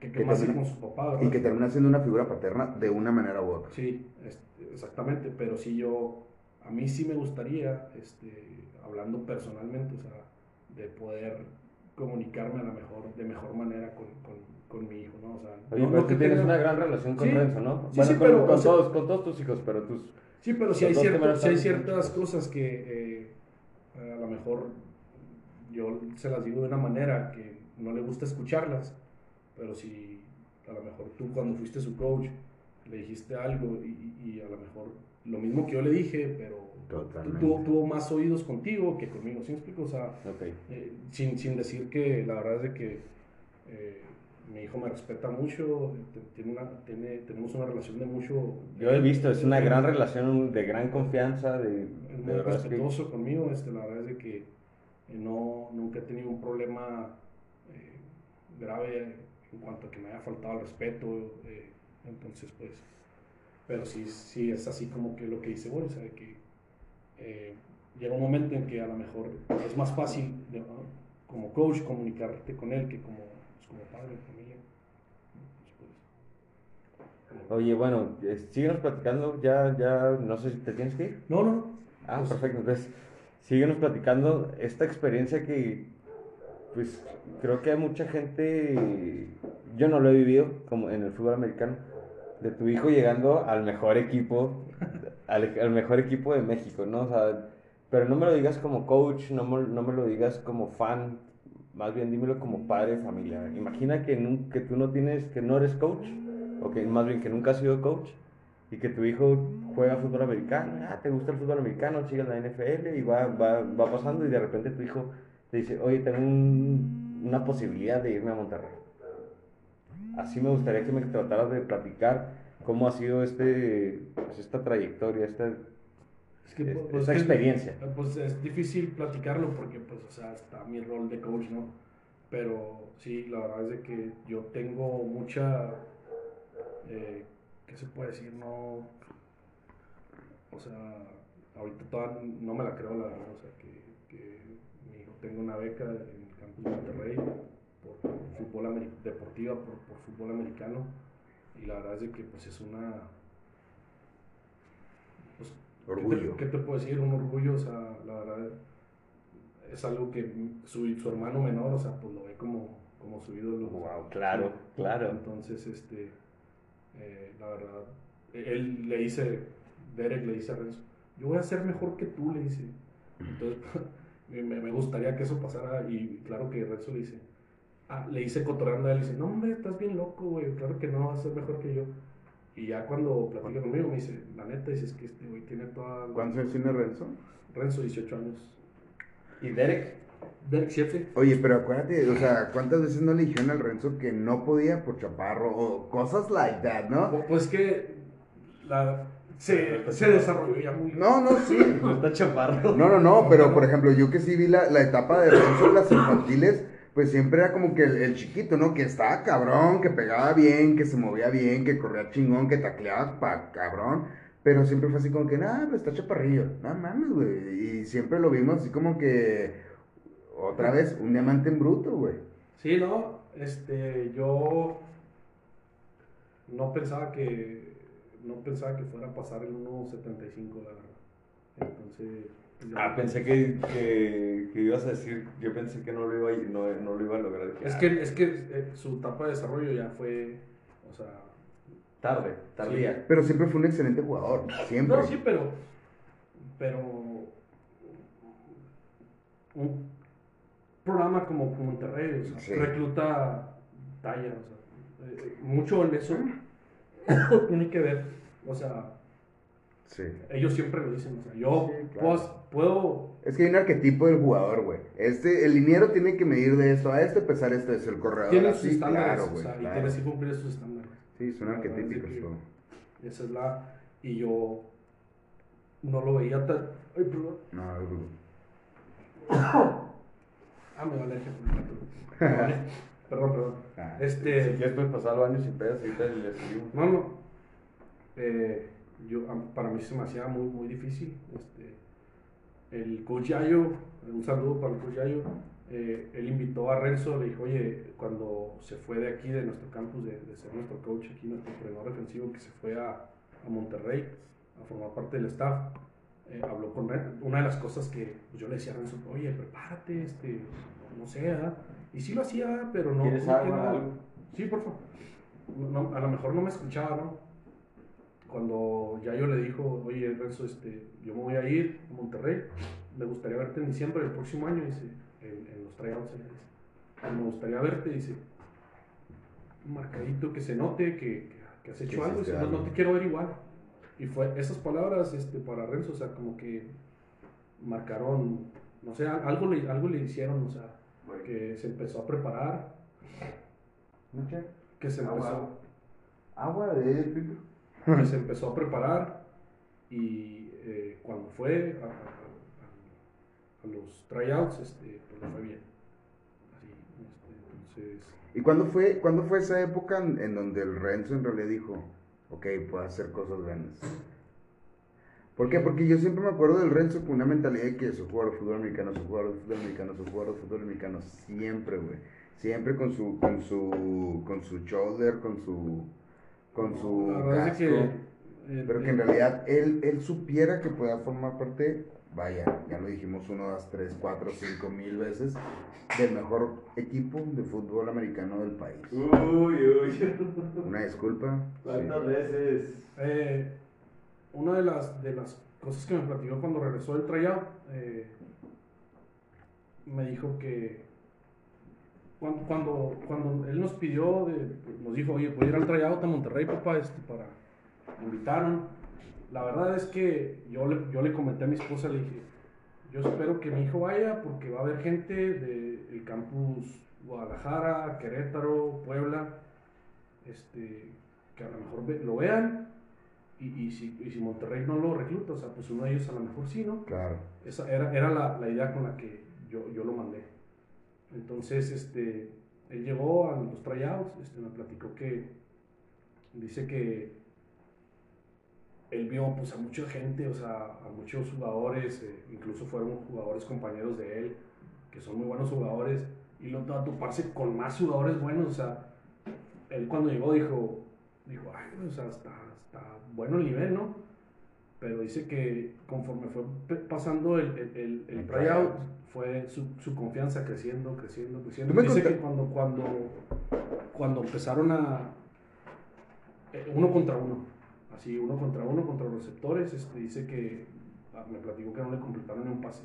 que, que Que termina- con su papá, ¿verdad? y que termina siendo una figura paterna de una manera u otra. Sí, este, exactamente, pero sí yo, a mí sí me gustaría, este, hablando personalmente, o sea, de poder comunicarme a lo mejor, de mejor manera con, con, con mi hijo, ¿no? O sea, Oye, no- pero que tienes tenga- una gran relación con Sí, Renzo, ¿no? sí, bueno, sí, con, pero, con o sea- todos, con todos tus hijos, pero tus... Sí, pero si hay, cierto- si hay ciertas cosas que eh, a lo mejor yo se las digo de una manera que no le gusta escucharlas, pero si a lo mejor tú cuando fuiste su coach le dijiste algo y, y- a lo mejor lo mismo que yo le dije, pero tuvo, tuvo más oídos contigo que conmigo, ¿sí me explico? O sea, Ok. eh, sin, sin decir que la verdad es de que eh, mi hijo me respeta mucho, te- tiene una, tiene, tenemos una relación de mucho... Yo he visto, es una gran relación de gran confianza, de, es muy es que- respetuoso conmigo, este, la verdad es de que eh, no, nunca he tenido un problema eh, grave en cuanto a que me haya faltado el respeto, eh, entonces pues, pero sí, sí es así como que lo que dice Boris, o sea, que eh, llega un momento en que a lo mejor es más fácil como coach comunicarte con él que como, como padre, familia. Entonces, pues, Oye, bueno, eh, síguenos platicando, ya, ya, no sé si te tienes que ir. no, no, no. Ah, Pues, perfecto. Entonces, síguenos platicando esta experiencia que, pues, creo que hay mucha gente, yo no lo he vivido como en el fútbol americano, de tu hijo llegando al mejor equipo, al, al mejor equipo de México, ¿no? O sea, pero no me lo digas como coach, no me, no me lo digas como fan, más bien dímelo como padre de familia. Imagina que, nun- que tú no tienes, que no eres coach, o que más bien que nunca has sido coach, y que tu hijo juega fútbol americano, ah, te gusta el fútbol americano, sigue la NFL y va, va, va pasando y de repente tu hijo te dice, oye, tengo un- una posibilidad de irme a Monterrey. Así me gustaría que me trataras de platicar cómo ha sido este, pues, esta trayectoria, esta, Es que, Es- pues, esa que- experiencia. Pues es difícil platicarlo porque, pues, o sea, está mi rol de coach, ¿no? Pero sí, la verdad es de que yo tengo mucha, eh, ¿qué se puede decir? No, o sea, ahorita todavía no me la creo, la verdad, o sea, que, que mi hijo tenga una beca en el campus de Monterrey por fútbol deportiva, por, por fútbol americano, y la verdad es de que, pues, es una... Pues, ¿Qué te, qué te puedo decir? Un orgullo, o sea, la verdad es algo que su, su hermano menor, o sea, pues lo ve como, como su ídolo. Wow, claro, claro. Entonces, este, eh, la verdad, él le dice, Derek le dice a Renzo, yo voy a ser mejor que tú, le dice. Entonces, me, me gustaría que eso pasara y claro que Renzo le dice, ah, le dice cotorreando a él, le dice, no hombre, estás bien loco, güey, claro que no, vas a ser mejor que yo. Y ya cuando platica conmigo me dice, la neta, dice, es que este güey tiene toda... la- ¿Cuántos años tiene Renzo? Renzo, 18 años. ¿Y Derek? Derek 7. Oye, pero acuérdate, o sea, ¿cuántas veces no le dijeron al Renzo que no podía por chaparro o cosas like that, no? Pues que la, se, se desarrolló ya muy... No, no, sí. No está chaparro. No, no, no, pero por ejemplo, yo que sí vi la, la etapa de Renzo en las infantiles, pues siempre era como que el, el chiquito, ¿no? Que estaba cabrón, que pegaba bien, que se movía bien, que corría chingón, que tacleaba pa' cabrón. Pero siempre fue así como que, nah, pues está chaparrillo. No mames, güey. Y siempre lo vimos así como que, otra vez, un diamante en bruto, güey. Sí, no, este, yo no pensaba que, no pensaba que fuera a pasar el 1.75, la verdad. Entonces, Ah, pensé que, que, que ibas a decir, yo pensé que no lo iba a, no, no lo iba a lograr. Es que, es que eh, su etapa de desarrollo ya fue, o sea... Tarde, tardía. Pero siempre fue un excelente jugador, siempre. No, sí, pero... Pero... Un programa como como Monterrey, o sea, Sí. recluta talla, o sea, eh, mucho en eso tiene que ver, o sea, Sí. ellos siempre lo dicen, o sea, yo Sí, claro. puedo, puedo Es que hay un arquetipo del jugador, güey. Este, el liniero tiene que medir de esto a este, pesar este es el corredor. tiene sus estándares, claro, o güey. sea, y tienes que cumplir esos estándares. Sí, son es arquetípicos. que- todo. Esa es la. Y yo no lo veía tan. Ay, perdón. No, güey. Ah, me por el vale. Perdón, perdón. Ah, Si Este. quieres puedes pasar baño sin pedas, ahorita le seguimos. No, no. Eh, yo, para mí se me hacía muy, muy difícil. Este, el coach Yayo, un saludo para el coach Yayo, eh, él invitó a Renzo, le dijo, oye, cuando se fue de aquí, de nuestro campus, de, de ser nuestro coach aquí, nuestro entrenador defensivo, que se fue a, a Monterrey a formar parte del staff, eh, habló con. Una de las cosas que pues, yo le decía a Renzo, oye, prepárate, este, no sé, y sí lo hacía, pero no. ¿Quieres no algo? Sí, por favor. No, a lo mejor no me escuchaba, ¿no? Cuando ya yo le dijo, oye, Renzo, este, yo me voy a ir a Monterrey, me gustaría verte en diciembre del próximo año, dice, en, en los tryouts, me gustaría verte, dice, un marcadito que se note que, que- has hecho algo, dice, no, no te quiero ver igual. Y fue esas palabras este, para Renzo, o sea, como que marcaron, no sé, algo le, algo le hicieron, o sea, que se empezó a preparar, ¿Mucha? que se Agua. empezó Agua de filtro. Que se empezó a preparar y eh, cuando fue a, a- a- a los tryouts, este, pues le fue bien. Así, este, entonces, ¿Y cuándo fue, cuándo fue esa época en, en donde el Renzo en realidad dijo, ok, puedo hacer cosas grandes? ¿Por qué? Porque yo siempre me acuerdo del Renzo con una mentalidad de que su jugador de fútbol americano, su jugador de fútbol americano, su jugador de fútbol americano, siempre, güey. Siempre con su, con su, con su shoulder, con su, con su casco. que, eh, Pero que en realidad él, él supiera que pueda formar parte, vaya, ya lo dijimos uno, dos, tres, cuatro, cinco mil veces, del mejor equipo de fútbol americano del país. Uy, uy. Una disculpa. ¿Cuántas sí. veces? eh, una de las, de las cosas que me platicó cuando regresó del tryout, eh, me dijo que cuando, cuando, cuando él nos pidió, de- nos dijo, oye, a ir al tryout a Monterrey, papá, este, para, me invitaron. La verdad es que yo le, yo le comenté a mi esposa, le dije, yo espero que mi hijo vaya porque va a haber gente del campus Guadalajara, Querétaro, Puebla, este, que a lo mejor lo vean y, y si, y si Monterrey no lo recluta, o sea, pues uno de ellos a lo mejor sí, ¿no? Claro. Esa era, era la, la idea con la que yo, yo lo mandé. Entonces, este, él llegó a los tryouts, este, me platicó que dice que él vio pues a mucha gente, o sea, a muchos jugadores, eh, incluso fueron jugadores compañeros de él, que son muy buenos jugadores, y lo a toparse con más jugadores buenos, o sea, él cuando llegó dijo, dijo, ay, o sea, está, bueno el nivel, ¿no? Pero dice que conforme fue pasando el, el, el, el tryout, fue su, su confianza creciendo, creciendo, creciendo. Dice conta- que cuando, cuando, cuando empezaron a... eh, uno contra uno, así, uno contra uno, contra los receptores, este, dice que ah, me platicó que no le completaron ni un pase.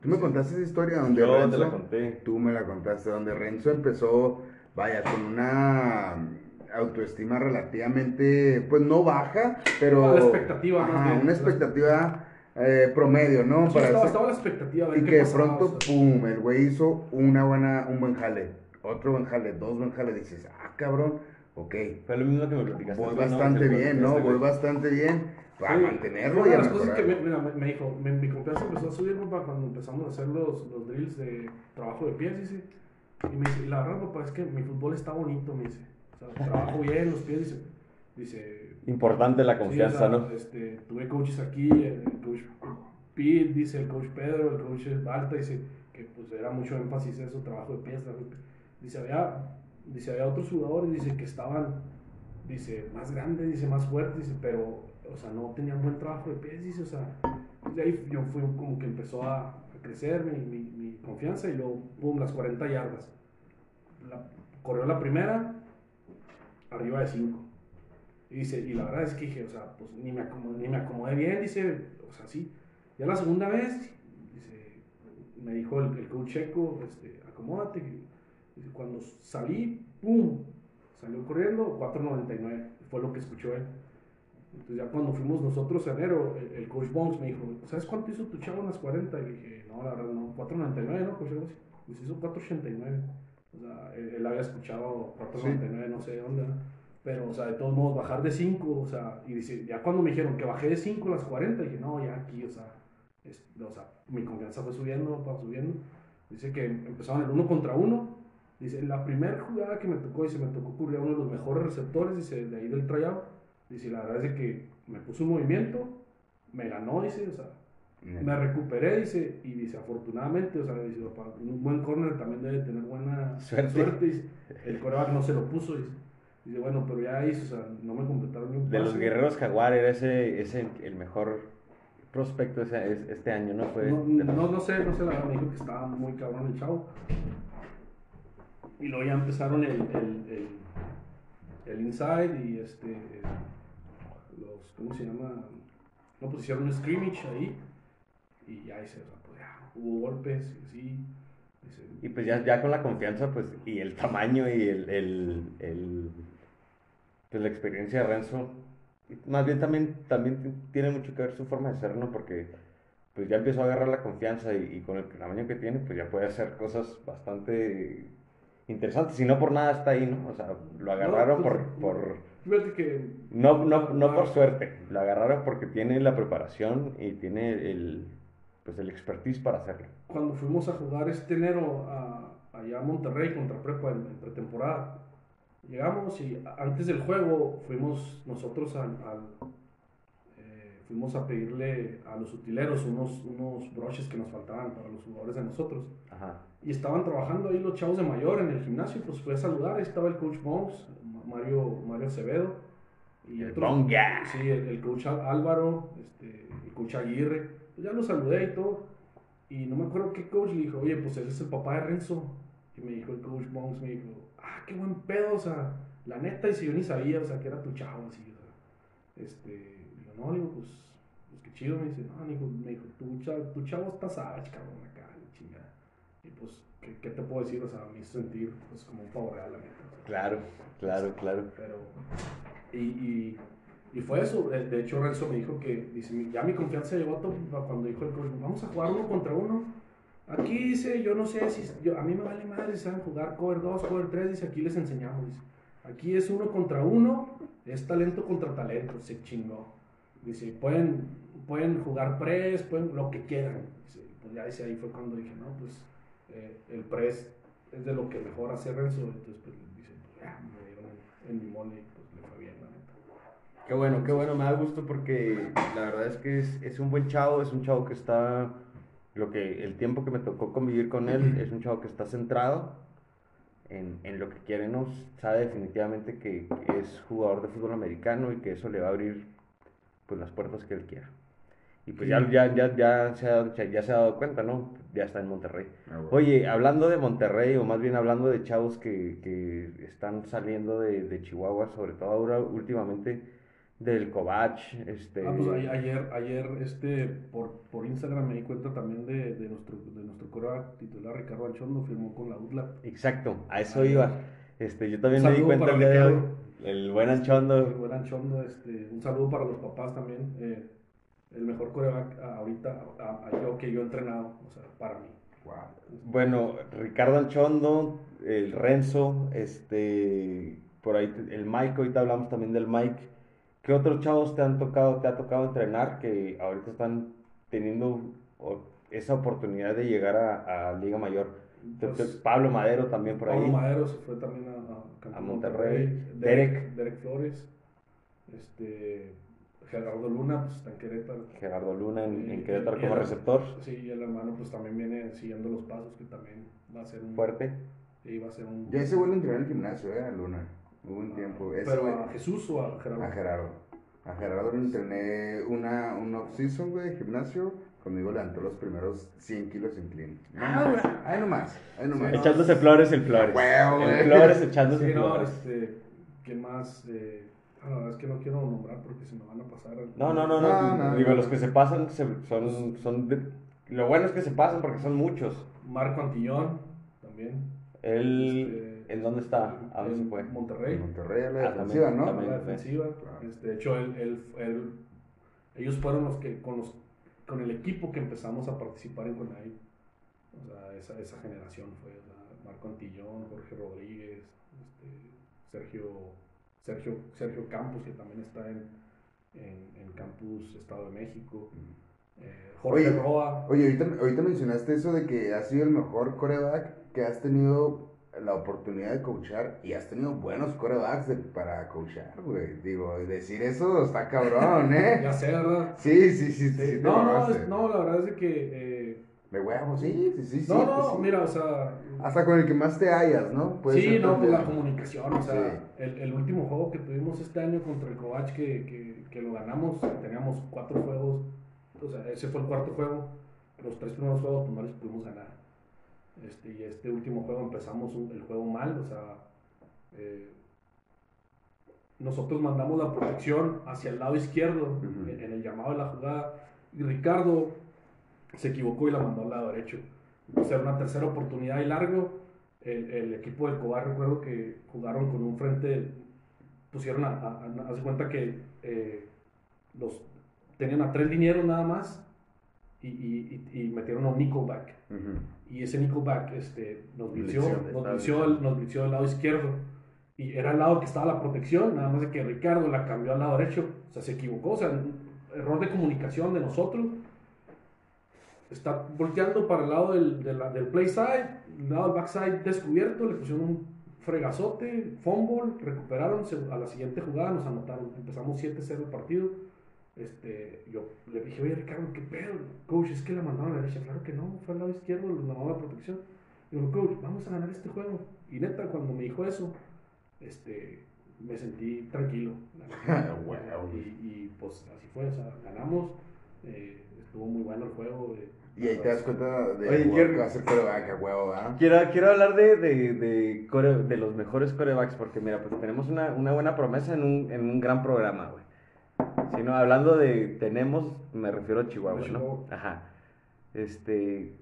Tú me contaste esa historia donde Yo Renzo... te la conté. Tú me la contaste, donde Renzo empezó, vaya, con una autoestima relativamente, pues no baja, pero... La expectativa, más Ajá, bien. una expectativa eh, promedio, ¿no? Sí, Para estaba, la expectativa. Y que de pronto, pum, el güey hizo una buena, un buen jale, otro buen jale, dos buen jale, dices, ah, cabrón, ok, Fue lo mismo que me platicaste. voy bastante bien, ¿no? Voy bastante bien, para Sí, mantenerlo y una a de las cosas que mejorar. me, mira, me, me dijo, me- mi confianza empezó a subir, papá, cuando empezamos a hacer los, los drills de trabajo de pies, dice. Y me dice, la verdad, papá, es que mi fútbol está bonito, me dice. O sea, trabajo bien los pies, dice. Dice, Importante la Sí, o confianza, sea, ¿no? Este, tuve coaches aquí, el, el coach Pete, dice el coach Pedro, el coach Balta, dice que pues era mucho énfasis en eso, trabajo de pies. Dice, había, dice, había otros jugadores, dice, que estaban, dice, más grandes, dice, más fuertes, dice, pero, o sea, no tenían buen trabajo de pies, dice, o sea, de ahí yo fui como que empezó a, a crecer mi, mi, mi confianza y luego, pum, las 40 yardas. La- corrió la primera, arriba de 5. Y dice, y la verdad es que dije, o sea, pues ni me acomodé, ni me acomodé bien, dice, o sea, sí. Ya la segunda vez, me dijo el, el coach checo, este, acomódate. Cuando salí, ¡pum! Salió corriendo, 4.99, fue lo que escuchó él. Entonces ya cuando fuimos nosotros en enero, el, coach Bones me dijo, ¿sabes cuánto hizo tu chavo en las 40? Y dije, no, la verdad no, 4.99, ¿no? Coach? Dice, hizo 4.89. Sea, él, él había escuchado 4.99, no sé de dónde. Pero, o sea, de todos modos, bajar de 5, o sea, y dice, ya cuando me dijeron que bajé de 5 a las 40, dije, no, ya aquí, o sea, es- o sea, mi confianza fue subiendo, fue subiendo. Dice que empezaron el uno contra uno. Dice, la primera jugada que me tocó, dice, me tocó cubrir a uno de los mejores receptores, dice, de ahí del tryout. Dice, la verdad es que me puso un movimiento, me ganó, dice, o sea, me recuperé, dice, y dice, afortunadamente, o sea, dice, un buen corner también debe tener buena Suerte. dice. El coreback no se lo puso, dice. Dice, bueno, pero ya hizo, o sea, no me completaron ni un De los guerreros jaguar era ese, ese el mejor prospecto ese- es- este año, ¿no? Fue No, los- no, no sé, no sé, la verdad me dijo que estaba muy cabrón el chavo. Y luego ya empezaron el, el, el, el inside y este, los, ¿cómo se llama? No, pues hicieron un scrimmage ahí y ya hice, o sea, pues ya, hubo golpes y así. Y pues ya, ya con la confianza, pues, y el tamaño y el, el, el- pues la experiencia de Renzo, más bien también, también tiene mucho que ver su forma de ser, ¿no? Porque pues ya empezó a agarrar la confianza y, y con el tamaño que tiene, pues ya puede hacer cosas bastante interesantes. Y no por nada está ahí, ¿no? O sea, lo agarraron No, pues, por, por, que no, no, no por Ah. suerte, lo agarraron porque tiene la preparación y tiene el, pues el expertise para hacerlo. cuando fuimos a jugar este enero a, allá a Monterrey contra Prepa en, en pretemporada, llegamos y antes del juego fuimos nosotros al, al- eh, fuimos a pedirle a los utileros unos, unos broches que nos faltaban para los jugadores de nosotros. Ajá. Y estaban trabajando ahí los chavos de mayor en el gimnasio, pues fue a saludar, ahí estaba el coach Bones, Mario, Mario Acevedo. Y El Bonga. Sí, el, el coach Álvaro, este, el coach Aguirre. Pues ya lo saludé y todo. Y no me acuerdo qué coach le dijo, oye, pues él es el papá de Renzo. Y me dijo el coach Bones, me dijo, ah, qué buen pedo, o sea, la neta, y si yo ni sabía, o sea, que era tu chavo, así, o sea. Este, digo, no, digo, pues, pues qué chido, me dice, no, me dijo, me dijo tu, chavo, tu chavo está savage, cabrón, acá, chingada. Y pues, ¿qué, qué te puedo decir? O sea, me hizo sentir, pues, como un pavo real, la neta. Claro, claro, claro. Pero, y, y, y fue eso. De, hecho, Renzo me dijo que, dice, "Mi- ya mi confianza llegó a cuando dijo el coach, vamos a jugar uno contra uno. Aquí dice, yo no sé si, a mí me vale madre si saben jugar cover 2, cover 3, dice, aquí les enseñamos. Dice, aquí es uno contra uno, es talento contra talento, se chingó. Dice, pueden, pueden jugar press, pueden lo que quieran. Dice, pues ya dice, ahí fue cuando dije, no, pues eh, el press es de lo que mejor hace Renzo. Entonces, pues dice, pues ya, me dieron en mi mole y pues le fue bien, la neta. Qué bueno, qué bueno, me da gusto porque la verdad es que es, es un buen chavo, es un chavo que está, lo que, el tiempo que me tocó convivir con él, es un chavo que está centrado en, en lo que quiere, ¿no? Sabe definitivamente que, es jugador de fútbol americano y que eso le va a abrir pues las puertas que él quiera. Y pues ya, ya, ya, ya, se ha, ya se ha dado cuenta, ¿no? Ya está en Monterrey. Ah, bueno. Oye, hablando de Monterrey, o más bien hablando de chavos que, que están saliendo de, de Chihuahua, sobre todo ahora últimamente del Covach, este... Ah, pues a- ayer, ayer este, por, por Instagram me di cuenta también de, de nuestro, de nuestro coreback titular Ricardo Anchondo, firmó con la UDLAP. Exacto, a eso Ayer. iba. Este, yo también me di cuenta el día de hoy. Ricardo. El buen El Anchondo. buen Anchondo, este, un saludo para los papás también. eh, el mejor coreback ahorita, a, a yo que yo he entrenado, o sea, para mí. Wow. Bueno, Ricardo Anchondo, el Renzo, este, por ahí te- el Mike, ahorita hablamos también del Mike. ¿Qué otros chavos te han tocado, te ha tocado entrenar que ahorita están teniendo esa oportunidad de llegar a, a Liga Mayor? Pues, Pablo Madero también por Pablo ahí. Madero se fue también a, a, A Monterrey. Derek, Derek Flores. Este, Gerardo Luna, pues está en Querétaro. Gerardo Luna en, Querétaro y como el- receptor. Sí, y el hermano pues también viene siguiendo los pasos, que también va a ser un... Fuerte. Sí, va a ser un... Ya ese güey lo entrené en el gimnasio, ¿eh? A Luna. Hubo un tiempo. Ese Pero a Jesús o a Gerardo. A Gerardo. A Gerardo lo entrené una, un off-season, güey, de gimnasio. conmigo levantó los primeros 100 kilos en clean. Ah, ahí nomás, ahí nomás. Sí, no. Echándose flores el Flores. Huevo, el güey. Flores echándose Sí, no, flores. este, ¿quién más? Eh, ah, la verdad es que no quiero nombrar porque se me van a pasar. No, no, no, no. No, no, Digo, no. los que se pasan se- son, son de- Lo bueno es que se pasan porque son muchos. Marco Antillón, también. Él... ¿En dónde está? ¿A dónde se fue? Monterrey. En Monterrey a la Ah, defensiva, ¿no? también. la defensiva. Claro. Este, de hecho, él, él- él- ellos fueron los que con, los, con el equipo que empezamos a participar en Conaí. O sea, esa, esa generación fue o sea, Marco Antillón, Jorge Rodríguez, este, Sergio, Sergio, Sergio Campos, que también está en, en, en Campus Estado de México. eh, Jorge Oye, Roa. Oye, ahorita, ahorita mencionaste eso de que has sido el mejor coreback que has tenido la oportunidad de coachar y has tenido buenos corebacks de- para coachar, güey. Digo, decir eso está cabrón, ¿eh? Ya sé, ¿verdad? Sí, sí, sí, sí. Sí, sí no, no, es- no, la verdad es de que... eh, De huevos, sí, sí, sí. sí, no, pues no, sí. mira, o sea... Hasta con el que más te hallas, ¿no? Puede sí, no, pues la comunicación, o sea, Sí. el, el último juego que tuvimos este año contra el Covach que, que, que lo ganamos, teníamos cuatro juegos, o sea, ese fue el cuarto juego, los tres primeros juegos pues no les pudimos ganar. Este, y este último juego empezamos un- el juego mal, o sea, eh, nosotros mandamos la protección hacia el lado izquierdo en, en el llamado de la jugada y Ricardo se equivocó y la mandó al lado derecho. Entonces era una tercera oportunidad y largo. El, el equipo del Cobar, recuerdo que jugaron con un frente, pusieron a, a, cuenta que eh, los tenían a tres linieros nada más y, y, y- metieron a un nickelback. Ujú. Y ese nickelback este, nos Blitzó, nos blitzó, el, nos blitzó del lado izquierdo. Y era el lado que estaba la protección, nada más de que Ricardo la cambió al lado derecho. O sea, se equivocó, o sea, error de comunicación de nosotros. Está volteando para el lado del, de la- del play side, el lado del backside descubierto, le pusieron un fregazote, fumble, recuperaron, a la siguiente jugada nos anotaron. Empezamos 7-0 el partido. Este, yo le dije, oye Ricardo, ¿qué pedo? Coach, es que la mandaron a la derecha. Claro que no, fue al lado izquierdo, le mandaron la protección. Digo, coach, vamos a ganar este juego. Y neta, cuando me dijo eso, este, me sentí tranquilo. Wow. y, y, pues así fue, o sea, ganamos. eh, estuvo muy bueno el juego. eh, Y ahí te das cuenta de Oye, Jerry. que va a ser coreback, a huevo, ¿verdad? Quiero, quiero hablar de, de, de, core- de los mejores corebacks, porque mira, pues tenemos una, una buena promesa en un, en un gran programa, güey. Si no, hablando de tenemos, me refiero a Chihuahua, ¿no? Ajá. Este,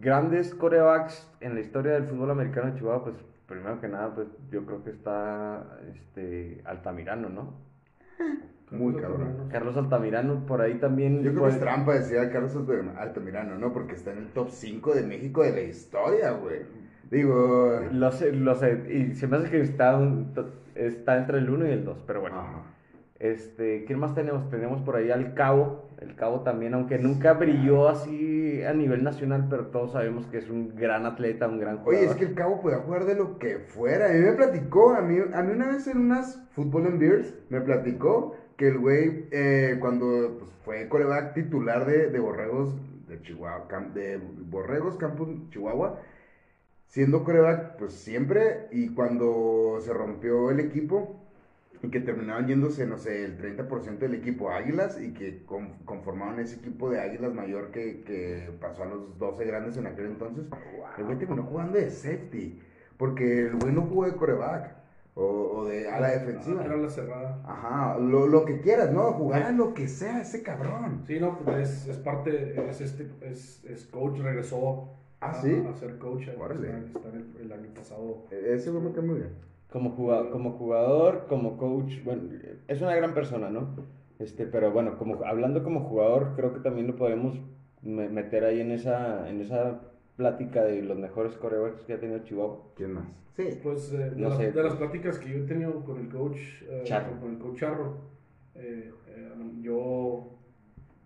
grandes corebacks en la historia del fútbol americano en Chihuahua, pues primero que nada, pues yo creo que está este, Altamirano, ¿no? Muy Carlos cabrón. Carlos Altamirano, por ahí también. Yo creo que es trampa decir a Carlos Altam- Altamirano, ¿no? Porque está en el top 5 de México de la historia, güey. Digo... Lo sé, lo sé, y se me hace que está, un- está entre el 1 y el 2, pero bueno. Ajá. Este, ¿quién más tenemos? Tenemos por ahí al Cabo, el Cabo también, aunque nunca brilló así a nivel nacional, pero todos sabemos que es un gran atleta, un gran jugador. Oye, es que el cabo podía jugar de lo que fuera. A mí me platicó, a mí, a mí una vez en unas Football and Beers, me platicó que el güey, eh, cuando pues, fue coreback titular de, de Borregos de Chihuahua, de Borregos Campus Chihuahua, siendo coreback, pues siempre, y cuando se rompió el equipo, y que terminaban yéndose, no sé, el 30% del equipo a Águilas y que con- conformaban ese equipo de Águilas mayor que, que pasó a los 12 grandes en aquel entonces. El güey terminó jugando de safety, porque el güey no jugó de coreback o, o de ala defensiva. Era la cerrada. Ajá, lo, lo que quieras, ¿no? Jugar a lo que sea ese cabrón. Sí, no, pues es, es parte, es, este, es, es coach, regresó Ah, a, ¿sí? a ser coach. Está, está el año pasado. E- Ese güey me cae muy bien. Como jugador, como jugador, como coach, bueno, es una gran persona, ¿no? Este, pero bueno, como hablando como jugador, creo que también lo podemos me- meter ahí en esa, en esa plática de los mejores corebacks que ha tenido Chihuahua. ¿Quién más? Sí. Pues eh, de, No las, sé. de las pláticas que yo he tenido con el coach, eh, Charro. con el coach Charro, eh, eh, yo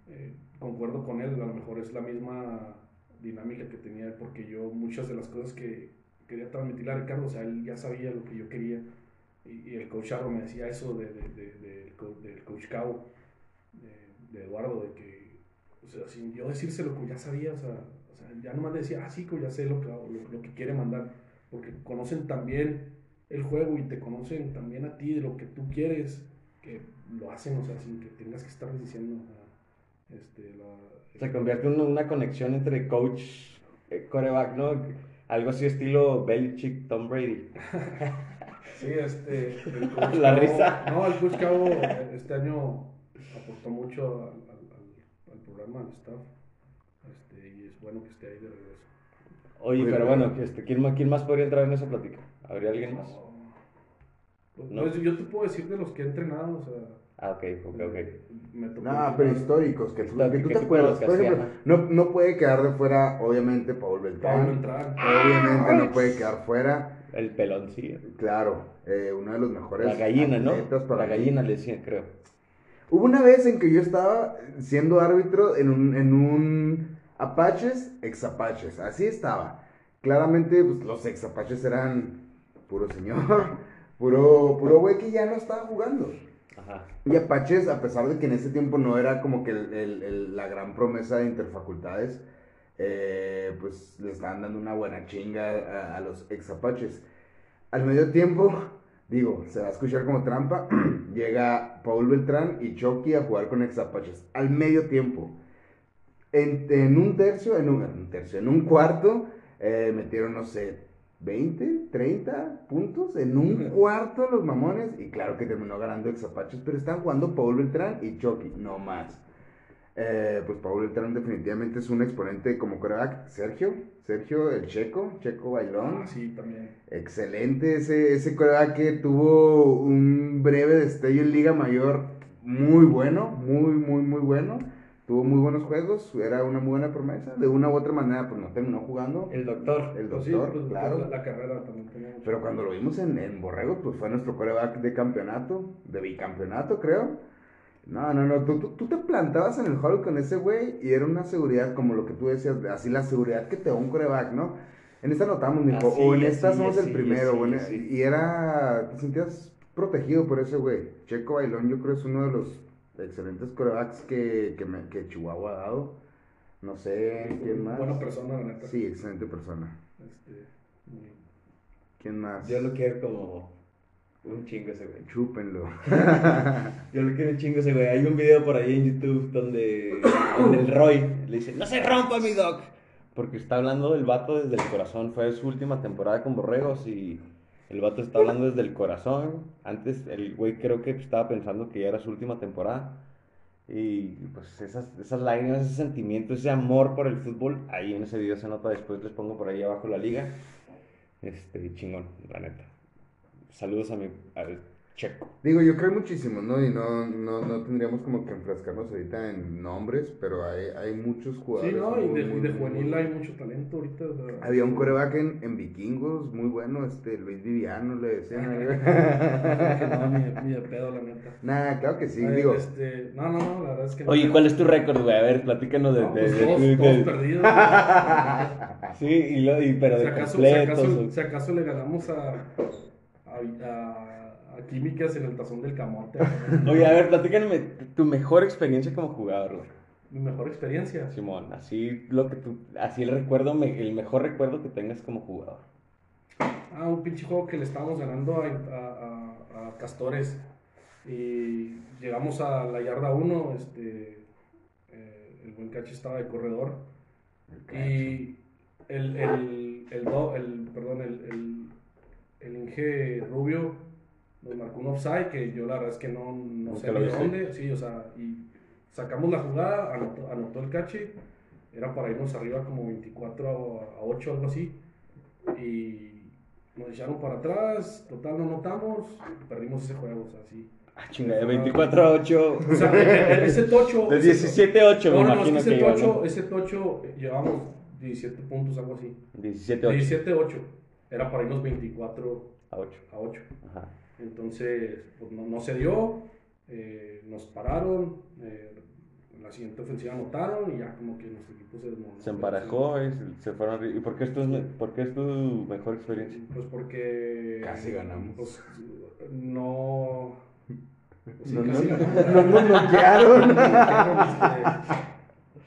eh, concuerdo con él, a lo mejor es la misma dinámica que tenía él, porque yo muchas de las cosas que quería transmitirle a Ricardo, o sea, él ya sabía lo que yo quería, y, y el coach Charro me decía eso de, de- de- del co- del coach Cabo, de, Eduardo, de que, o sea, sin yo decírselo, que ya sabía, o sea, o sea, ya nomás le decía, ah, sí, que ya sé lo que, lo, lo que quiere mandar, porque conocen también el juego y te conocen también a ti de lo que tú quieres, que lo hacen, o sea, sin que tengas que estar diciendo. o sea, Este, la, Se convierte en una conexión entre coach, eh, coreback, ¿no? Algo así estilo Belichick, Tom Brady. Sí, este. el coach La Cabo- risa. No, el coach Cabo eh, este año aportó mucho al, al, al- programa, al staff. Este, y es bueno que esté ahí de regreso. Oye, Muy pero bien. bueno, este, ¿quién, más, ¿quién más podría entrar en esa plática? ¿Habría alguien más? Pues, No. pues, yo te puedo decir de los que he entrenado, o sea. Ah, ok, ok, ok. No, pero históricos, que tú, Histórico, que tú que te acuerdas. Por ejemplo, no, no puede quedar de fuera, obviamente, Paul Beltrán. Obviamente no puede quedar fuera. El peloncillo. Claro, eh, uno de los mejores. La gallina, ¿no? La gallina le decían, creo. Hubo una vez en que yo estaba siendo árbitro en un, en un Apaches, ex Apaches. Así estaba. Claramente, pues, los ex Apaches eran puro señor, puro, puro güey que ya no estaba jugando. Ajá. Y Apaches, a pesar de que en ese tiempo no era como que el- el- el- la gran promesa de interfacultades, eh, pues le estaban dando una buena chinga a, a los ex Apaches. Al medio tiempo, digo, se va a escuchar como trampa, llega Paul Beltrán y Chucky a jugar con ex Apaches. Al medio tiempo. En, en un tercio, en un, en un tercio, en un cuarto, eh, metieron, no sé, 20, 30 puntos en un cuarto los mamones. Y claro que terminó ganando ex Apaches, pero están jugando Paul Beltrán y Chucky, no más. Eh, pues Paul Beltrán definitivamente es un exponente como coreback. Sergio, Sergio el Checo, Checo Bailón. Ah, sí, también. Excelente ese, ese coreback que tuvo un breve destello en Liga Mayor muy bueno, muy, muy, muy bueno. Tuvo muy buenos juegos, era una muy buena promesa. De una u otra manera, pues no terminó jugando. El doctor. El Pues sí, doctor, pues, claro. La, la carrera también tenía. Pero cuando lo vimos en, en Borregos, pues fue nuestro coreback de campeonato, de bicampeonato, creo. No, no, no, tú, tú, tú te plantabas en el hall con ese güey y era una seguridad como lo que tú decías, de- así la seguridad que te da un coreback, ¿no? En esta notamos, mijo, Así, o en esta así, somos así, el primero, así, o en- así. y era, te sentías protegido por ese güey. Checo Bailón yo creo es uno de los excelentes corebacks que, que, me- que Chihuahua ha dado. No sé, ¿quién más? Buena persona, la neta. Sí, excelente persona. Este, muy- ¿Quién más? Yo lo quiero como un chingo ese güey. Chúpenlo. Yo lo quiero un chingo ese güey. Hay un video por ahí en YouTube donde, donde el Roy le dice, no se rompa mi doc. Porque está hablando del vato desde el corazón. Fue su última temporada con Borregos y el vato está hablando desde el corazón. Antes el güey creo que estaba pensando que ya era su última temporada. Y pues esas, esas lágrimas, ese sentimiento, ese amor por el fútbol, ahí en ese video se nota. Después les pongo por ahí abajo la liga. Este, chingón, la neta. Saludos a mi Checo. Digo, yo creo muchísimos, ¿no? Y no, no, no tendríamos como que enfrascarnos ahorita en nombres, pero hay, hay muchos Sí, jugadores. no, y de, muy, de juvenil hay mucho talento ahorita. o sea, Había un coreback en, en Vikingos, muy bueno, este, Luis Viviano le decían. que no, ni, de- ni de pedo, la neta. Nah, claro que sí, Ay, digo. este, no, no, no, la verdad es que no. Oye, ¿cuál es tu récord, güey? A ver, platícanos de... No, pues de- todos, de- todos perdidos. Sí, y lo, y, pero si, de acaso, si, completos. acaso, o- si acaso le ganamos a, a, a- a Químicas en el tazón del camote. ¿no? Oye, a ver, platícame tu mejor experiencia como jugador, güey. Mi mejor experiencia. Simón, así lo que tú, así el recuerdo, me- el mejor recuerdo que tengas como jugador. Ah, un pinche juego que le estábamos ganando a, a- a- a Castores. Y llegamos a la yarda 1. Este, eh, el buen cacho estaba de corredor. Y el, el, el, do- el- perdón, el, el, el Inge Rubio nos marcó un offside que yo la verdad es que no, no sé viste. dónde. Sí, o sea, y sacamos la jugada, anotó, anotó el cache. Era para irnos arriba como 24 a, a 8, algo así. Y nos echaron para atrás, total no notamos, perdimos ese juego, o sea, sí. Ah, chinga, de 24 a 8. O sea, e- e- ese tocho. De ese- 17 a 8, me no, no, no, es que imagino ese que iba, tocho, ¿no? ese tocho eh, llevamos 17 puntos, algo así. 17 a 8. 17-8. Era para irnos 24 A 8. a 8. Ajá. Entonces, pues no, no se dio. eh, nos pararon. eh, en la siguiente ofensiva anotaron y ya como que nuestro equipo se desmoronó. Se emparejó y se- fueron ¿Y por qué, esto es, por qué es tu mejor experiencia? Pues porque. Casi ganamos. Pues no. pues sí, No, no, casi no, ganamos. no nos noquearon. Este,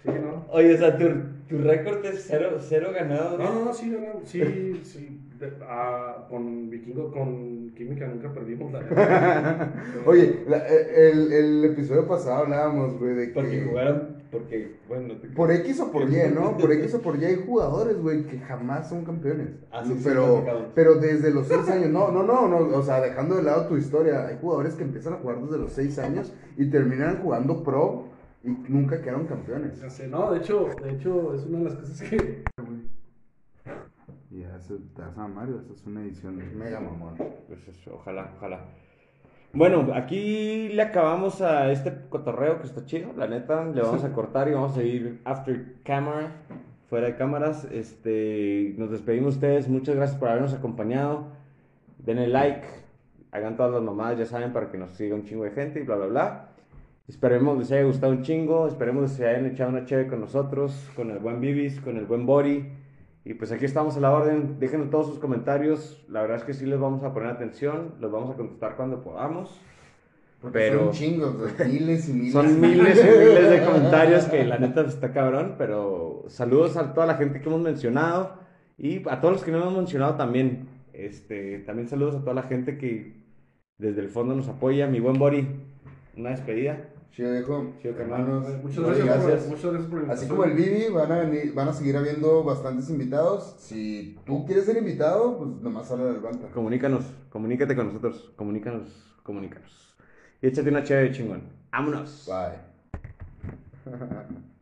Sí, ¿no? Oye, o sea, tu, tu récord es cero, cero ganados. No, no, no, sí, ganamos. Sí, sí. De- ah, con Vikingo, con Química nunca perdimos la. Oye, la- el, el episodio pasado hablábamos, güey, de que. Porque jugaron Porque, bueno, te- Por X o por Y, ¿no? Por X o por Y hay jugadores, güey, que jamás son campeones. Ah, sí, sí, pero, pero desde los 6 años, no, no, no, no, o sea, dejando de lado tu historia, hay jugadores que empiezan a jugar desde los 6 años y terminan jugando pro y nunca quedaron campeones. Sé, no, de hecho, de hecho, es una de las cosas que. Y eso te vas a Mario, esa es una edición mega mamón. Pues eso, ojalá, ojalá. Bueno, aquí le acabamos a este cotorreo que está chido, la neta. Le vamos a cortar y vamos a ir after camera, fuera de cámaras. Este, nos despedimos ustedes. Muchas gracias por habernos acompañado. Denle like, hagan todas las mamadas, ya saben, para que nos siga un chingo de gente y bla, bla, bla. Esperemos les haya gustado un chingo. Esperemos que se hayan echado una chévere con nosotros, con el buen Bibis, con el buen Bori. Y pues aquí estamos a la orden. Déjenos todos sus comentarios. La verdad es que sí les vamos a poner atención. Los vamos a contestar cuando podamos. Porque Pero- son chingos, miles y miles. Son miles y miles de comentarios que la neta está cabrón. Pero saludos a toda la gente que hemos mencionado. Y a todos los que no hemos mencionado también. Este, también saludos a toda la gente que desde el fondo nos apoya. Mi buen Bori, una despedida. Chido, viejo. Chido. Hermanos, Muchas muchas gracias, gracias. Por, muchas gracias por la Así como el Vivi, van a, venir, van a seguir habiendo bastantes invitados. Si tú quieres ser invitado, pues nomás habla del banca. Comunícanos, comunícate con nosotros. Comunícanos, comunícanos. Y échate una chévere chingón. ¡Vámonos! Bye.